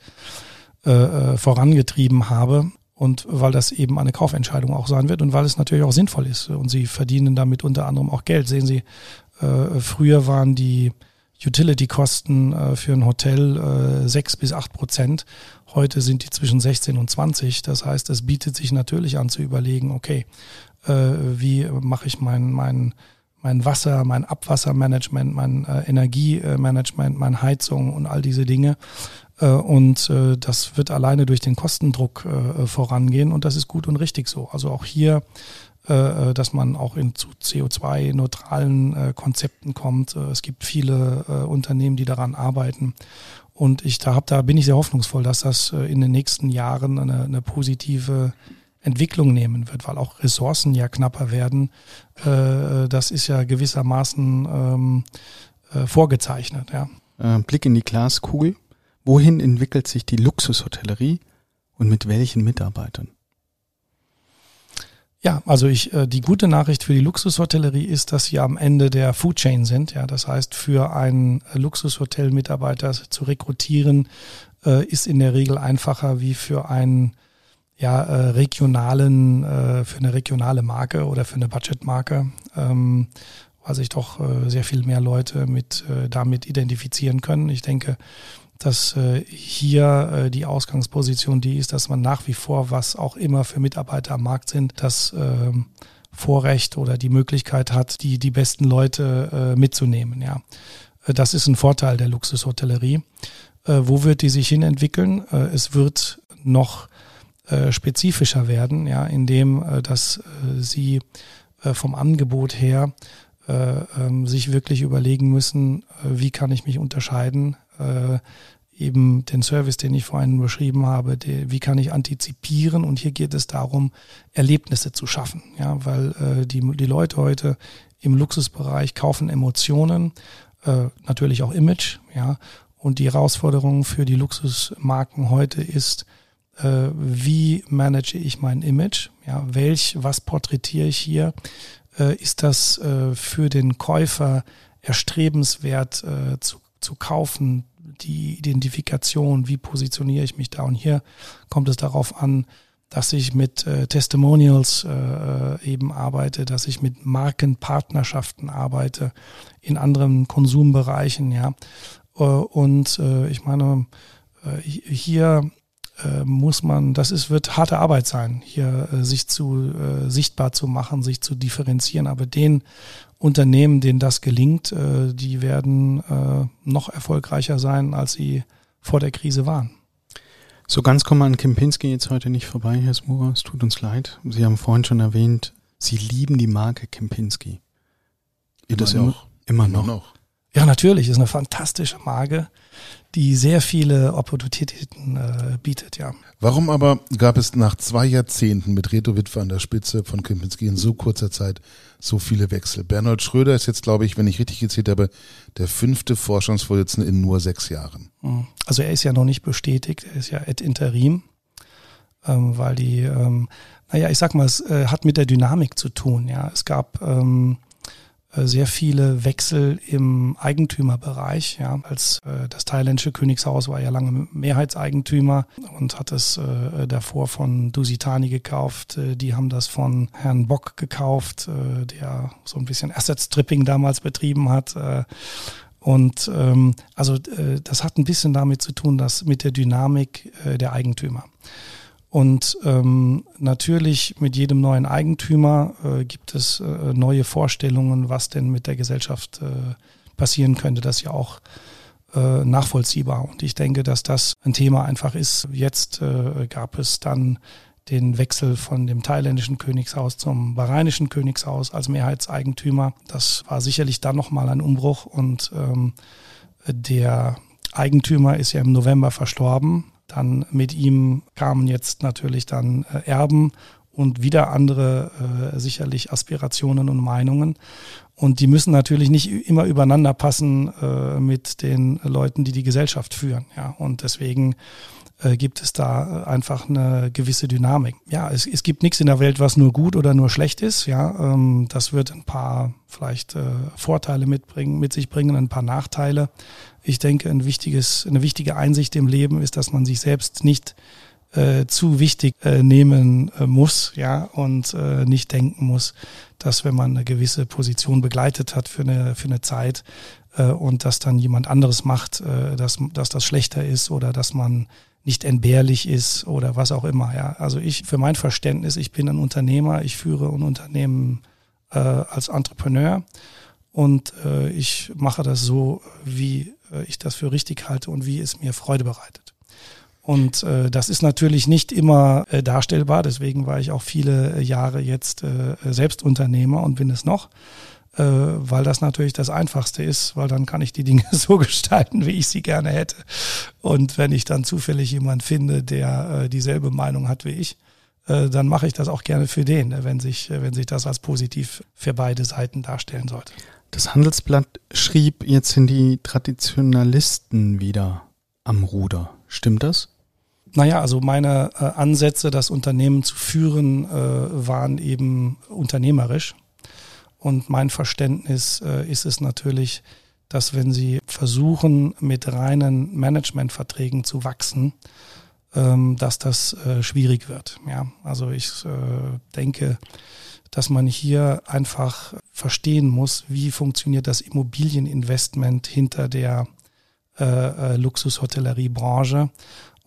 äh, äh, vorangetrieben habe. Und weil das eben eine Kaufentscheidung auch sein wird und weil es natürlich auch sinnvoll ist. Und sie verdienen damit unter anderem auch Geld. Sehen Sie, äh, früher waren die Utility-Kosten äh, für ein Hotel äh, 6 bis acht Prozent. Heute sind die zwischen 16 und 20. Das heißt, es bietet sich natürlich an zu überlegen, okay, äh, wie mache ich mein, mein, mein Wasser, mein Abwassermanagement, mein äh, Energiemanagement, meine Heizung und all diese Dinge. Äh, und äh, das wird alleine durch den Kostendruck äh, vorangehen und das ist gut und richtig so. Also auch hier äh, dass man auch in zu CO2-neutralen äh, Konzepten kommt. Äh, es gibt viele äh, Unternehmen, die daran arbeiten. Und ich da, hab, da bin ich sehr hoffnungsvoll, dass das äh, in den nächsten Jahren eine, eine positive Entwicklung nehmen wird, weil auch Ressourcen ja knapper werden. Äh, das ist ja gewissermaßen ähm, äh, vorgezeichnet. Ja. Äh, Blick in die Glaskugel. Wohin entwickelt sich die Luxushotellerie und mit welchen Mitarbeitern? Ja, also ich, äh, die gute Nachricht für die Luxushotellerie ist, dass sie am Ende der Food Chain sind. Ja, das heißt, für einen Luxushotel-Mitarbeiter zu rekrutieren, äh, ist in der Regel einfacher wie für einen ja, äh, regionalen, äh, für eine regionale Marke oder für eine Budgetmarke, ähm, weil sich doch äh, sehr viel mehr Leute mit äh, damit identifizieren können. Ich denke, dass äh, hier äh, die Ausgangsposition die ist, dass man nach wie vor, was auch immer für Mitarbeiter am Markt sind, das äh, Vorrecht oder die Möglichkeit hat, die, die besten Leute äh, mitzunehmen. Ja. Äh, das ist ein Vorteil der Luxushotellerie. Äh, wo wird die sich hin entwickeln? Äh, es wird noch äh, spezifischer werden, ja, indem äh, dass äh, sie äh, vom Angebot her äh, ähm, sich wirklich überlegen müssen, äh, wie kann ich mich unterscheiden, äh, eben den Service, den ich vorhin beschrieben habe, die, wie kann ich antizipieren und hier geht es darum, Erlebnisse zu schaffen, ja, weil äh, die, die Leute heute im Luxusbereich kaufen Emotionen, äh, natürlich auch Image, ja, und die Herausforderung für die Luxusmarken heute ist, äh, wie manage ich mein Image? Ja, welch, was porträtiere ich hier? Äh, ist das äh, für den Käufer erstrebenswert äh, zu, zu kaufen? Die Identifikation, wie positioniere ich mich da? Und hier kommt es darauf an, dass ich mit äh, Testimonials äh, äh eben arbeite, dass ich mit Markenpartnerschaften arbeite in anderen Konsumbereichen, ja. Äh, und äh, ich meine, hier äh, muss man, das ist, wird harte Arbeit sein, hier äh, sich zu äh, sichtbar zu machen, sich zu differenzieren. Aber den Unternehmen, denen das gelingt, äh, die werden äh, noch erfolgreicher sein, als sie vor der Krise waren. So ganz kommen wir an Kempinski jetzt heute nicht vorbei, Herr Smura. Es tut uns leid. Sie haben vorhin schon erwähnt, Sie lieben die Marke Kempinski. Immer das noch. Immer noch. Immer noch. Ja, natürlich, ist eine fantastische Marke, die sehr viele Opportunitäten äh, bietet, ja. Warum aber gab es nach zwei Jahrzehnten mit Reto Witwer an der Spitze von Kempinski in so kurzer Zeit so viele Wechsel? Bernhard Schröder ist jetzt, glaube ich, wenn ich richtig gezählt habe, der fünfte Vorstandsvorsitzende in nur sechs Jahren. Hm. Also er ist ja noch nicht bestätigt, er ist ja et interim, ähm, weil die, ähm, naja, ich sag mal, es äh, hat mit der Dynamik zu tun, ja. Es gab ähm, äh, sehr viele Wechsel im Eigentümerbereich. Ja, als äh, das thailändische Königshaus war ja lange Mehrheitseigentümer und hat es äh, davor von Dusitani gekauft. Äh, die haben das von Herrn Bock gekauft, äh, der so ein bisschen Asset Stripping damals betrieben hat. Äh, und ähm, also äh, das hat ein bisschen damit zu tun, dass mit der Dynamik äh, der Eigentümer. Und ähm, natürlich mit jedem neuen Eigentümer äh, gibt es äh, neue Vorstellungen, was denn mit der Gesellschaft äh, passieren könnte. Das ist ja auch äh, nachvollziehbar. Und ich denke, dass das ein Thema einfach ist. Jetzt äh, gab es dann den Wechsel von dem thailändischen Königshaus zum bahrainischen Königshaus als Mehrheitseigentümer. Das war sicherlich dann nochmal ein Umbruch und ähm, der Eigentümer ist ja im November verstorben dann mit ihm kamen jetzt natürlich dann äh, Erben und wieder andere äh, sicherlich Aspirationen und Meinungen. Und die müssen natürlich nicht immer übereinander passen äh, mit den Leuten, die die Gesellschaft führen. Ja, und deswegen äh, gibt es da einfach eine gewisse Dynamik. Ja, es, es gibt nichts in der Welt, was nur gut oder nur schlecht ist. Ja, ähm, das wird ein paar vielleicht äh, Vorteile mitbringen, mit sich bringen, ein paar Nachteile. Ich denke, ein wichtiges, eine wichtige Einsicht im Leben ist, dass man sich selbst nicht äh, zu wichtig äh, nehmen äh, muss, ja, und äh, nicht denken muss, dass wenn man eine gewisse Position begleitet hat für eine, für eine Zeit äh, und dass dann jemand anderes macht, äh, dass, dass das schlechter ist oder dass man nicht entbehrlich ist oder was auch immer. Ja. Also ich, für mein Verständnis, ich bin ein Unternehmer, ich führe ein Unternehmen äh, als Entrepreneur und äh, ich mache das so, wie äh, ich das für richtig halte und wie es mir Freude bereitet. Und äh, das ist natürlich nicht immer äh, darstellbar. Deswegen war ich auch viele Jahre jetzt äh, Selbstunternehmer und bin es noch, äh, weil das natürlich das Einfachste ist, weil dann kann ich die Dinge (laughs) so gestalten, wie ich sie gerne hätte. Und wenn ich dann zufällig jemand finde, der äh, dieselbe Meinung hat wie ich, äh, dann mache ich das auch gerne für den, wenn sich, wenn sich das als positiv für beide Seiten darstellen sollte. Das Handelsblatt schrieb, jetzt sind die Traditionalisten wieder am Ruder. Stimmt das? Naja, also meine äh, Ansätze, das Unternehmen zu führen, äh, waren eben unternehmerisch. Und mein Verständnis äh, ist es natürlich, dass wenn Sie versuchen, mit reinen Managementverträgen zu wachsen, ähm, dass das äh, schwierig wird. Ja, also ich äh, denke, dass man hier einfach verstehen muss, wie funktioniert das Immobilieninvestment hinter der äh, äh, Luxushotelleriebranche.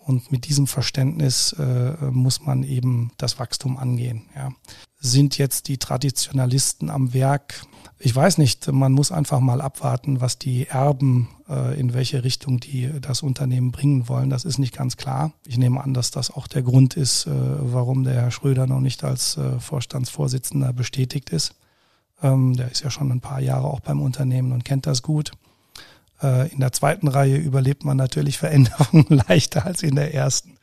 Und mit diesem Verständnis äh, muss man eben das Wachstum angehen. Ja. Sind jetzt die Traditionalisten am Werk? Ich weiß nicht, man muss einfach mal abwarten, was die Erben, äh, in welche Richtung die das Unternehmen bringen wollen. Das ist nicht ganz klar. Ich nehme an, dass das auch der Grund ist, äh, warum der Herr Schröder noch nicht als äh, Vorstandsvorsitzender bestätigt ist. Ähm, der ist ja schon ein paar Jahre auch beim Unternehmen und kennt das gut. Äh, in der zweiten Reihe überlebt man natürlich Veränderungen (laughs) leichter als in der ersten.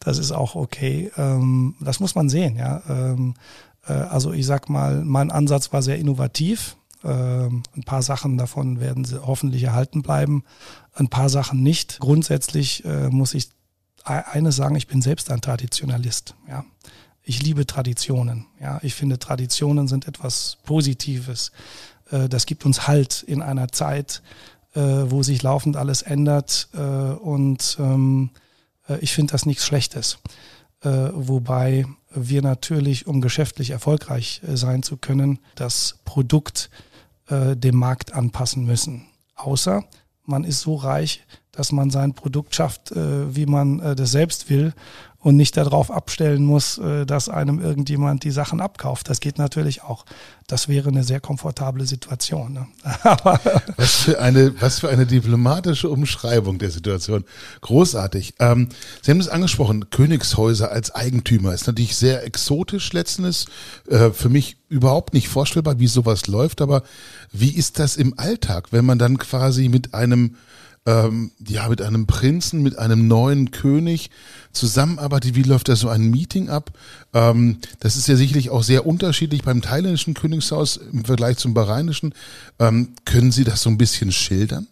Das ist auch okay. Ähm, das muss man sehen, ja. Ähm, äh, also ich sag mal, mein Ansatz war sehr innovativ. Ähm, ein paar Sachen davon werden sie hoffentlich erhalten bleiben, ein paar Sachen nicht. Grundsätzlich äh, muss ich e-, eines sagen, ich bin selbst ein Traditionalist, ja. Ich liebe Traditionen, ja. Ich finde Traditionen sind etwas Positives. Das gibt uns Halt in einer Zeit, äh, wo sich laufend alles ändert. Äh, und ähm, äh, ich finde das nichts Schlechtes. Äh, wobei wir natürlich, um geschäftlich erfolgreich äh, sein zu können, das Produkt dem Markt anpassen müssen. Außer man ist so reich, dass man sein Produkt schafft, wie man das selbst will und nicht darauf abstellen muss, äh, dass einem irgendjemand die Sachen abkauft. Das geht natürlich auch. Das wäre eine sehr komfortable Situation. Ne? (laughs) was, für eine, was für eine diplomatische Umschreibung der Situation. Großartig. Ähm, Sie haben es angesprochen, Königshäuser als Eigentümer ist natürlich sehr exotisch letztens. Äh, für mich überhaupt nicht vorstellbar, wie sowas läuft. Aber wie ist das im Alltag, wenn man dann quasi mit einem ähm, ja, mit einem Prinzen, mit einem neuen König zusammenarbeitet. Wie läuft da so ein Meeting ab? Ähm, das ist ja sicherlich auch sehr unterschiedlich beim thailändischen Königshaus im Vergleich zum bahrainischen. Ähm, können Sie das so ein bisschen schildern?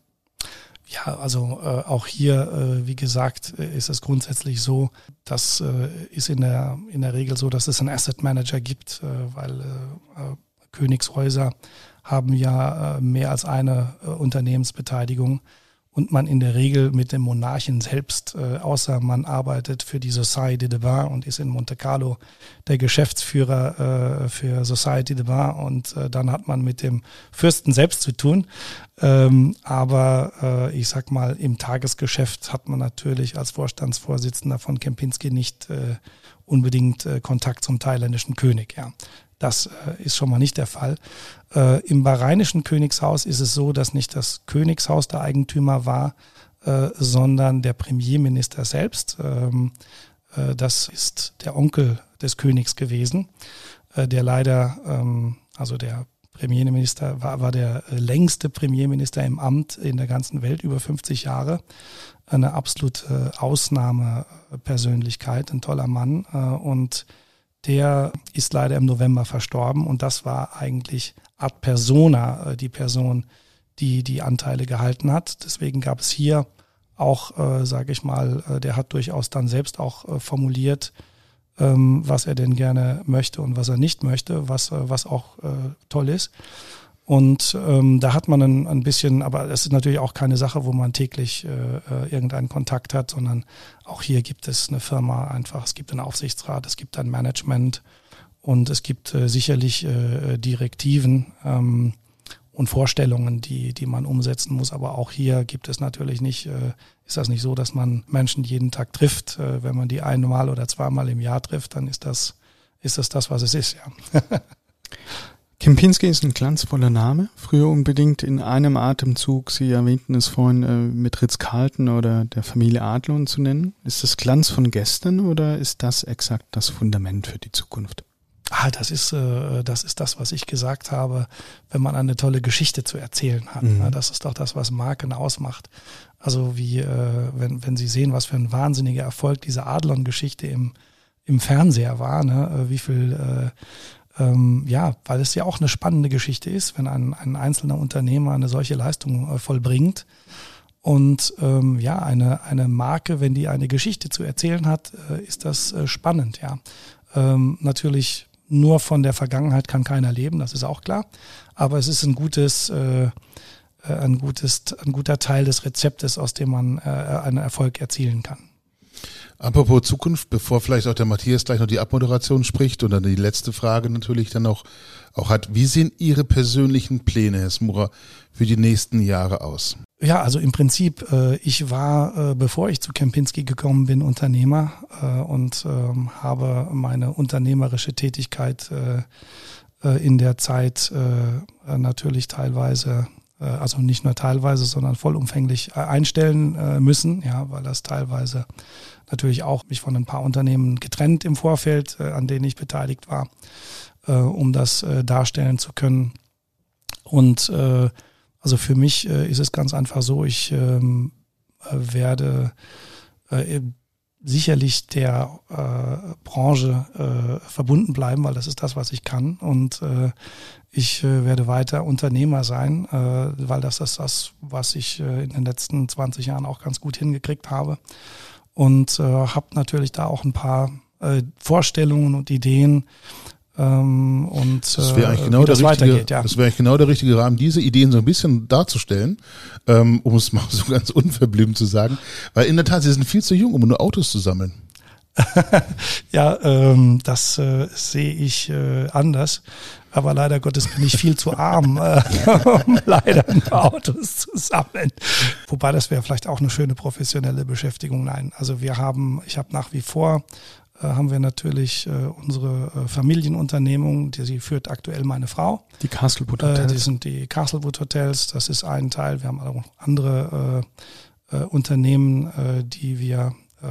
Ja, also äh, auch hier, äh, wie gesagt, äh, ist es grundsätzlich so, dass äh, ist in der in der Regel so, dass es einen Asset Manager gibt, äh, weil äh, Königshäuser haben ja mehr als eine Unternehmensbeteiligung und man in der Regel mit dem Monarchen selbst, äh, außer man arbeitet für die Society de Bain und ist in Monte Carlo der Geschäftsführer äh, für Society de Bain und äh, dann hat man mit dem Fürsten selbst zu tun. Ähm, aber äh, ich sag mal, im Tagesgeschäft hat man natürlich als Vorstandsvorsitzender von Kempinski nicht äh, unbedingt äh, Kontakt zum thailändischen König. Ja. Das äh, ist schon mal nicht der Fall. Äh, Im bahrainischen Königshaus ist es so, dass nicht das Königshaus der Eigentümer war, äh, sondern der Premierminister selbst. Ähm, äh, das ist der Onkel des Königs gewesen, der leider, ähm, also der Premierminister war, war der längste Premierminister im Amt in der ganzen Welt, über 50 Jahre. Eine absolute Ausnahmepersönlichkeit, ein toller Mann. Und der ist leider im November verstorben und das war eigentlich ad persona äh, die Person, die die Anteile gehalten hat. Deswegen gab es hier auch, äh, sage ich mal, äh, der hat durchaus dann selbst auch äh, formuliert, ähm, was er denn gerne möchte und was er nicht möchte, was, was auch toll ist. Und ähm, da hat man ein, ein bisschen, aber es ist natürlich auch keine Sache, wo man täglich äh, äh, irgendeinen Kontakt hat, sondern auch hier gibt es eine Firma einfach, es gibt einen Aufsichtsrat, es gibt ein Management und es gibt äh, sicherlich äh, Direktiven ähm, und Vorstellungen, die, die man umsetzen muss. Aber auch hier gibt es natürlich nicht, äh, ist das nicht so, dass man Menschen jeden Tag trifft. Äh, wenn man die einmal oder zweimal im Jahr trifft, dann ist das, ist das das, was es ist, ja. (laughs) Kempinski ist ein glanzvoller Name. Früher unbedingt in einem Atemzug, Sie erwähnten es vorhin, äh, mit Ritz-Carlton oder der Familie Adlon zu nennen. Ist das Glanz von gestern oder ist das exakt das Fundament für die Zukunft? Ah, das ist, äh, das ist das, was ich gesagt habe, wenn man eine tolle Geschichte zu erzählen hat. Mhm. Das ist doch das, was Marken ausmacht. Also wie, äh, wenn, wenn Sie sehen, was für ein wahnsinniger Erfolg diese Adlon-Geschichte im, im Fernseher war, ne? wie viel ähm, ja, weil es ja auch eine spannende Geschichte ist, wenn ein, ein einzelner Unternehmer eine solche Leistung äh, vollbringt. Und ähm, ja, eine, eine Marke, wenn die eine Geschichte zu erzählen hat, äh, ist das äh, spannend, ja. Ähm, natürlich nur von der Vergangenheit kann keiner leben, das ist auch klar. Aber es ist ein gutes, äh, äh ein gutes, ein guter Teil des Rezeptes, aus dem man äh, einen Erfolg erzielen kann. Apropos Zukunft, bevor vielleicht auch der Matthias gleich noch die Abmoderation spricht und dann die letzte Frage natürlich dann auch, auch hat. Wie sehen Ihre persönlichen Pläne, Herr Smurer, für die nächsten Jahre aus? Ja, also im Prinzip, äh, ich war, äh, bevor ich zu Kempinski gekommen bin, Unternehmer äh, und ähm, habe meine unternehmerische Tätigkeit in der Zeit natürlich teilweise also nicht nur teilweise, sondern vollumfänglich einstellen müssen, ja, weil das teilweise natürlich auch mich von ein paar Unternehmen getrennt im Vorfeld, äh, an denen ich beteiligt war, äh, um das äh, darstellen zu können. Und äh, also für mich äh, ist es ganz einfach so, ich ähm, werde äh, sicherlich der äh, Branche äh, verbunden bleiben, weil das ist das, was ich kann. Und äh, ich äh, werde weiter Unternehmer sein, äh, weil das ist das, was ich äh, in den letzten 20 Jahren auch ganz gut hingekriegt habe und äh, habe natürlich da auch ein paar äh, Vorstellungen und Ideen. Ähm, und das wäre eigentlich äh, genau der richtige, ja. Das wäre eigentlich genau der richtige Rahmen, diese Ideen so ein bisschen darzustellen, ähm, um es (laughs) mal so ganz unverblümt zu sagen, weil in der Tat sie sind viel zu jung, um nur Autos zu sammeln. (laughs) ja, ähm, das äh, sehe ich äh, anders. Aber leider Gottes bin ich viel zu arm, äh, (laughs) um leider Autos zu sammeln. Wobei das wäre vielleicht auch eine schöne professionelle Beschäftigung. Nein, also wir haben, ich habe nach wie vor haben wir natürlich äh, unsere äh, Familienunternehmung, die sie führt aktuell meine Frau. Die Castlewood Hotels. Äh, die sind die Castlewood Hotels, das ist ein Teil. Wir haben auch andere äh, äh, Unternehmen, äh, die wir, äh,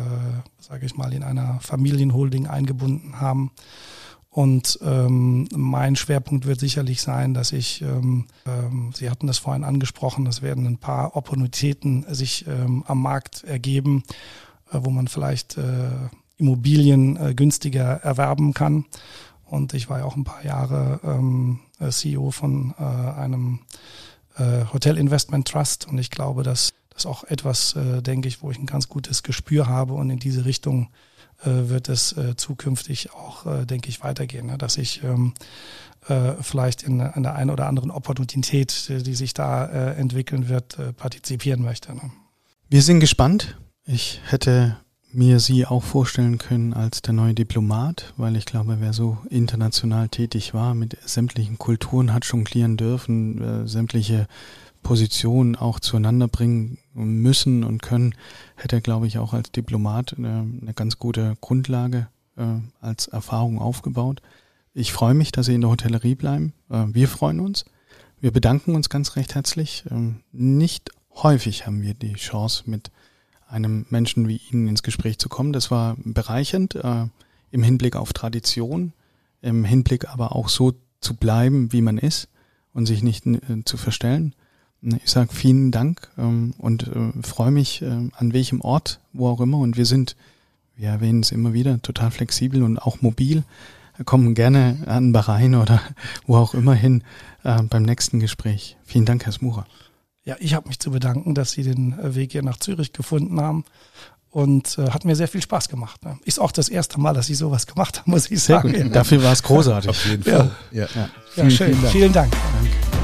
sage ich mal, in einer Familienholding eingebunden haben. Und ähm, mein Schwerpunkt wird sicherlich sein, dass ich, ähm, ähm, Sie hatten das vorhin angesprochen, es werden ein paar Opportunitäten sich ähm, am Markt ergeben, äh, wo man vielleicht äh, Immobilien äh, günstiger erwerben kann. Und ich war ja auch ein paar Jahre ähm, äh, CEO von äh, einem äh, Hotel Investment Trust und ich glaube, dass das auch etwas, äh, denke ich, wo ich ein ganz gutes Gespür habe und in diese Richtung äh, wird es äh, zukünftig auch, äh, denke ich, weitergehen, ne? dass ich ähm, vielleicht in, in der einen oder anderen Opportunität, die sich da entwickeln wird, partizipieren möchte. Ne? Wir sind gespannt. Ich hätte mir Sie auch vorstellen können als der neue Diplomat, weil ich glaube, wer so international tätig war, mit sämtlichen Kulturen hat jonglieren dürfen, äh, sämtliche Positionen auch zueinander bringen müssen und können, hätte glaube ich, auch als Diplomat eine, eine ganz gute Grundlage äh, als Erfahrung aufgebaut. Ich freue mich, dass Sie in der Hotellerie bleiben. Äh, wir freuen uns. Wir bedanken uns ganz recht herzlich. Ähm, nicht häufig haben wir die Chance, mit einem Menschen wie Ihnen ins Gespräch zu kommen. Das war bereichernd äh, im Hinblick auf Tradition, im Hinblick aber auch so zu bleiben, wie man ist und sich nicht äh, zu verstellen. Ich sage vielen Dank ähm, und äh, freue mich äh, an welchem Ort, wo auch immer. Und wir sind, wir erwähnen es immer wieder, total flexibel und auch mobil. Kommen gerne an Bahrain oder wo auch immer hin äh, beim nächsten Gespräch. Vielen Dank, Herr Smurer. Ja, ich habe mich zu bedanken, dass Sie den äh, Weg hier nach Zürich gefunden haben und äh, hat mir sehr viel Spaß gemacht. Ne? Ist auch das erste Mal, dass ich sowas gemacht habe, muss ich sagen. Sehr gut. Dafür war es großartig. Auf jeden Fall. Ja, ja. ja. Vielen, schön. Vielen Dank. Vielen Dank. Danke.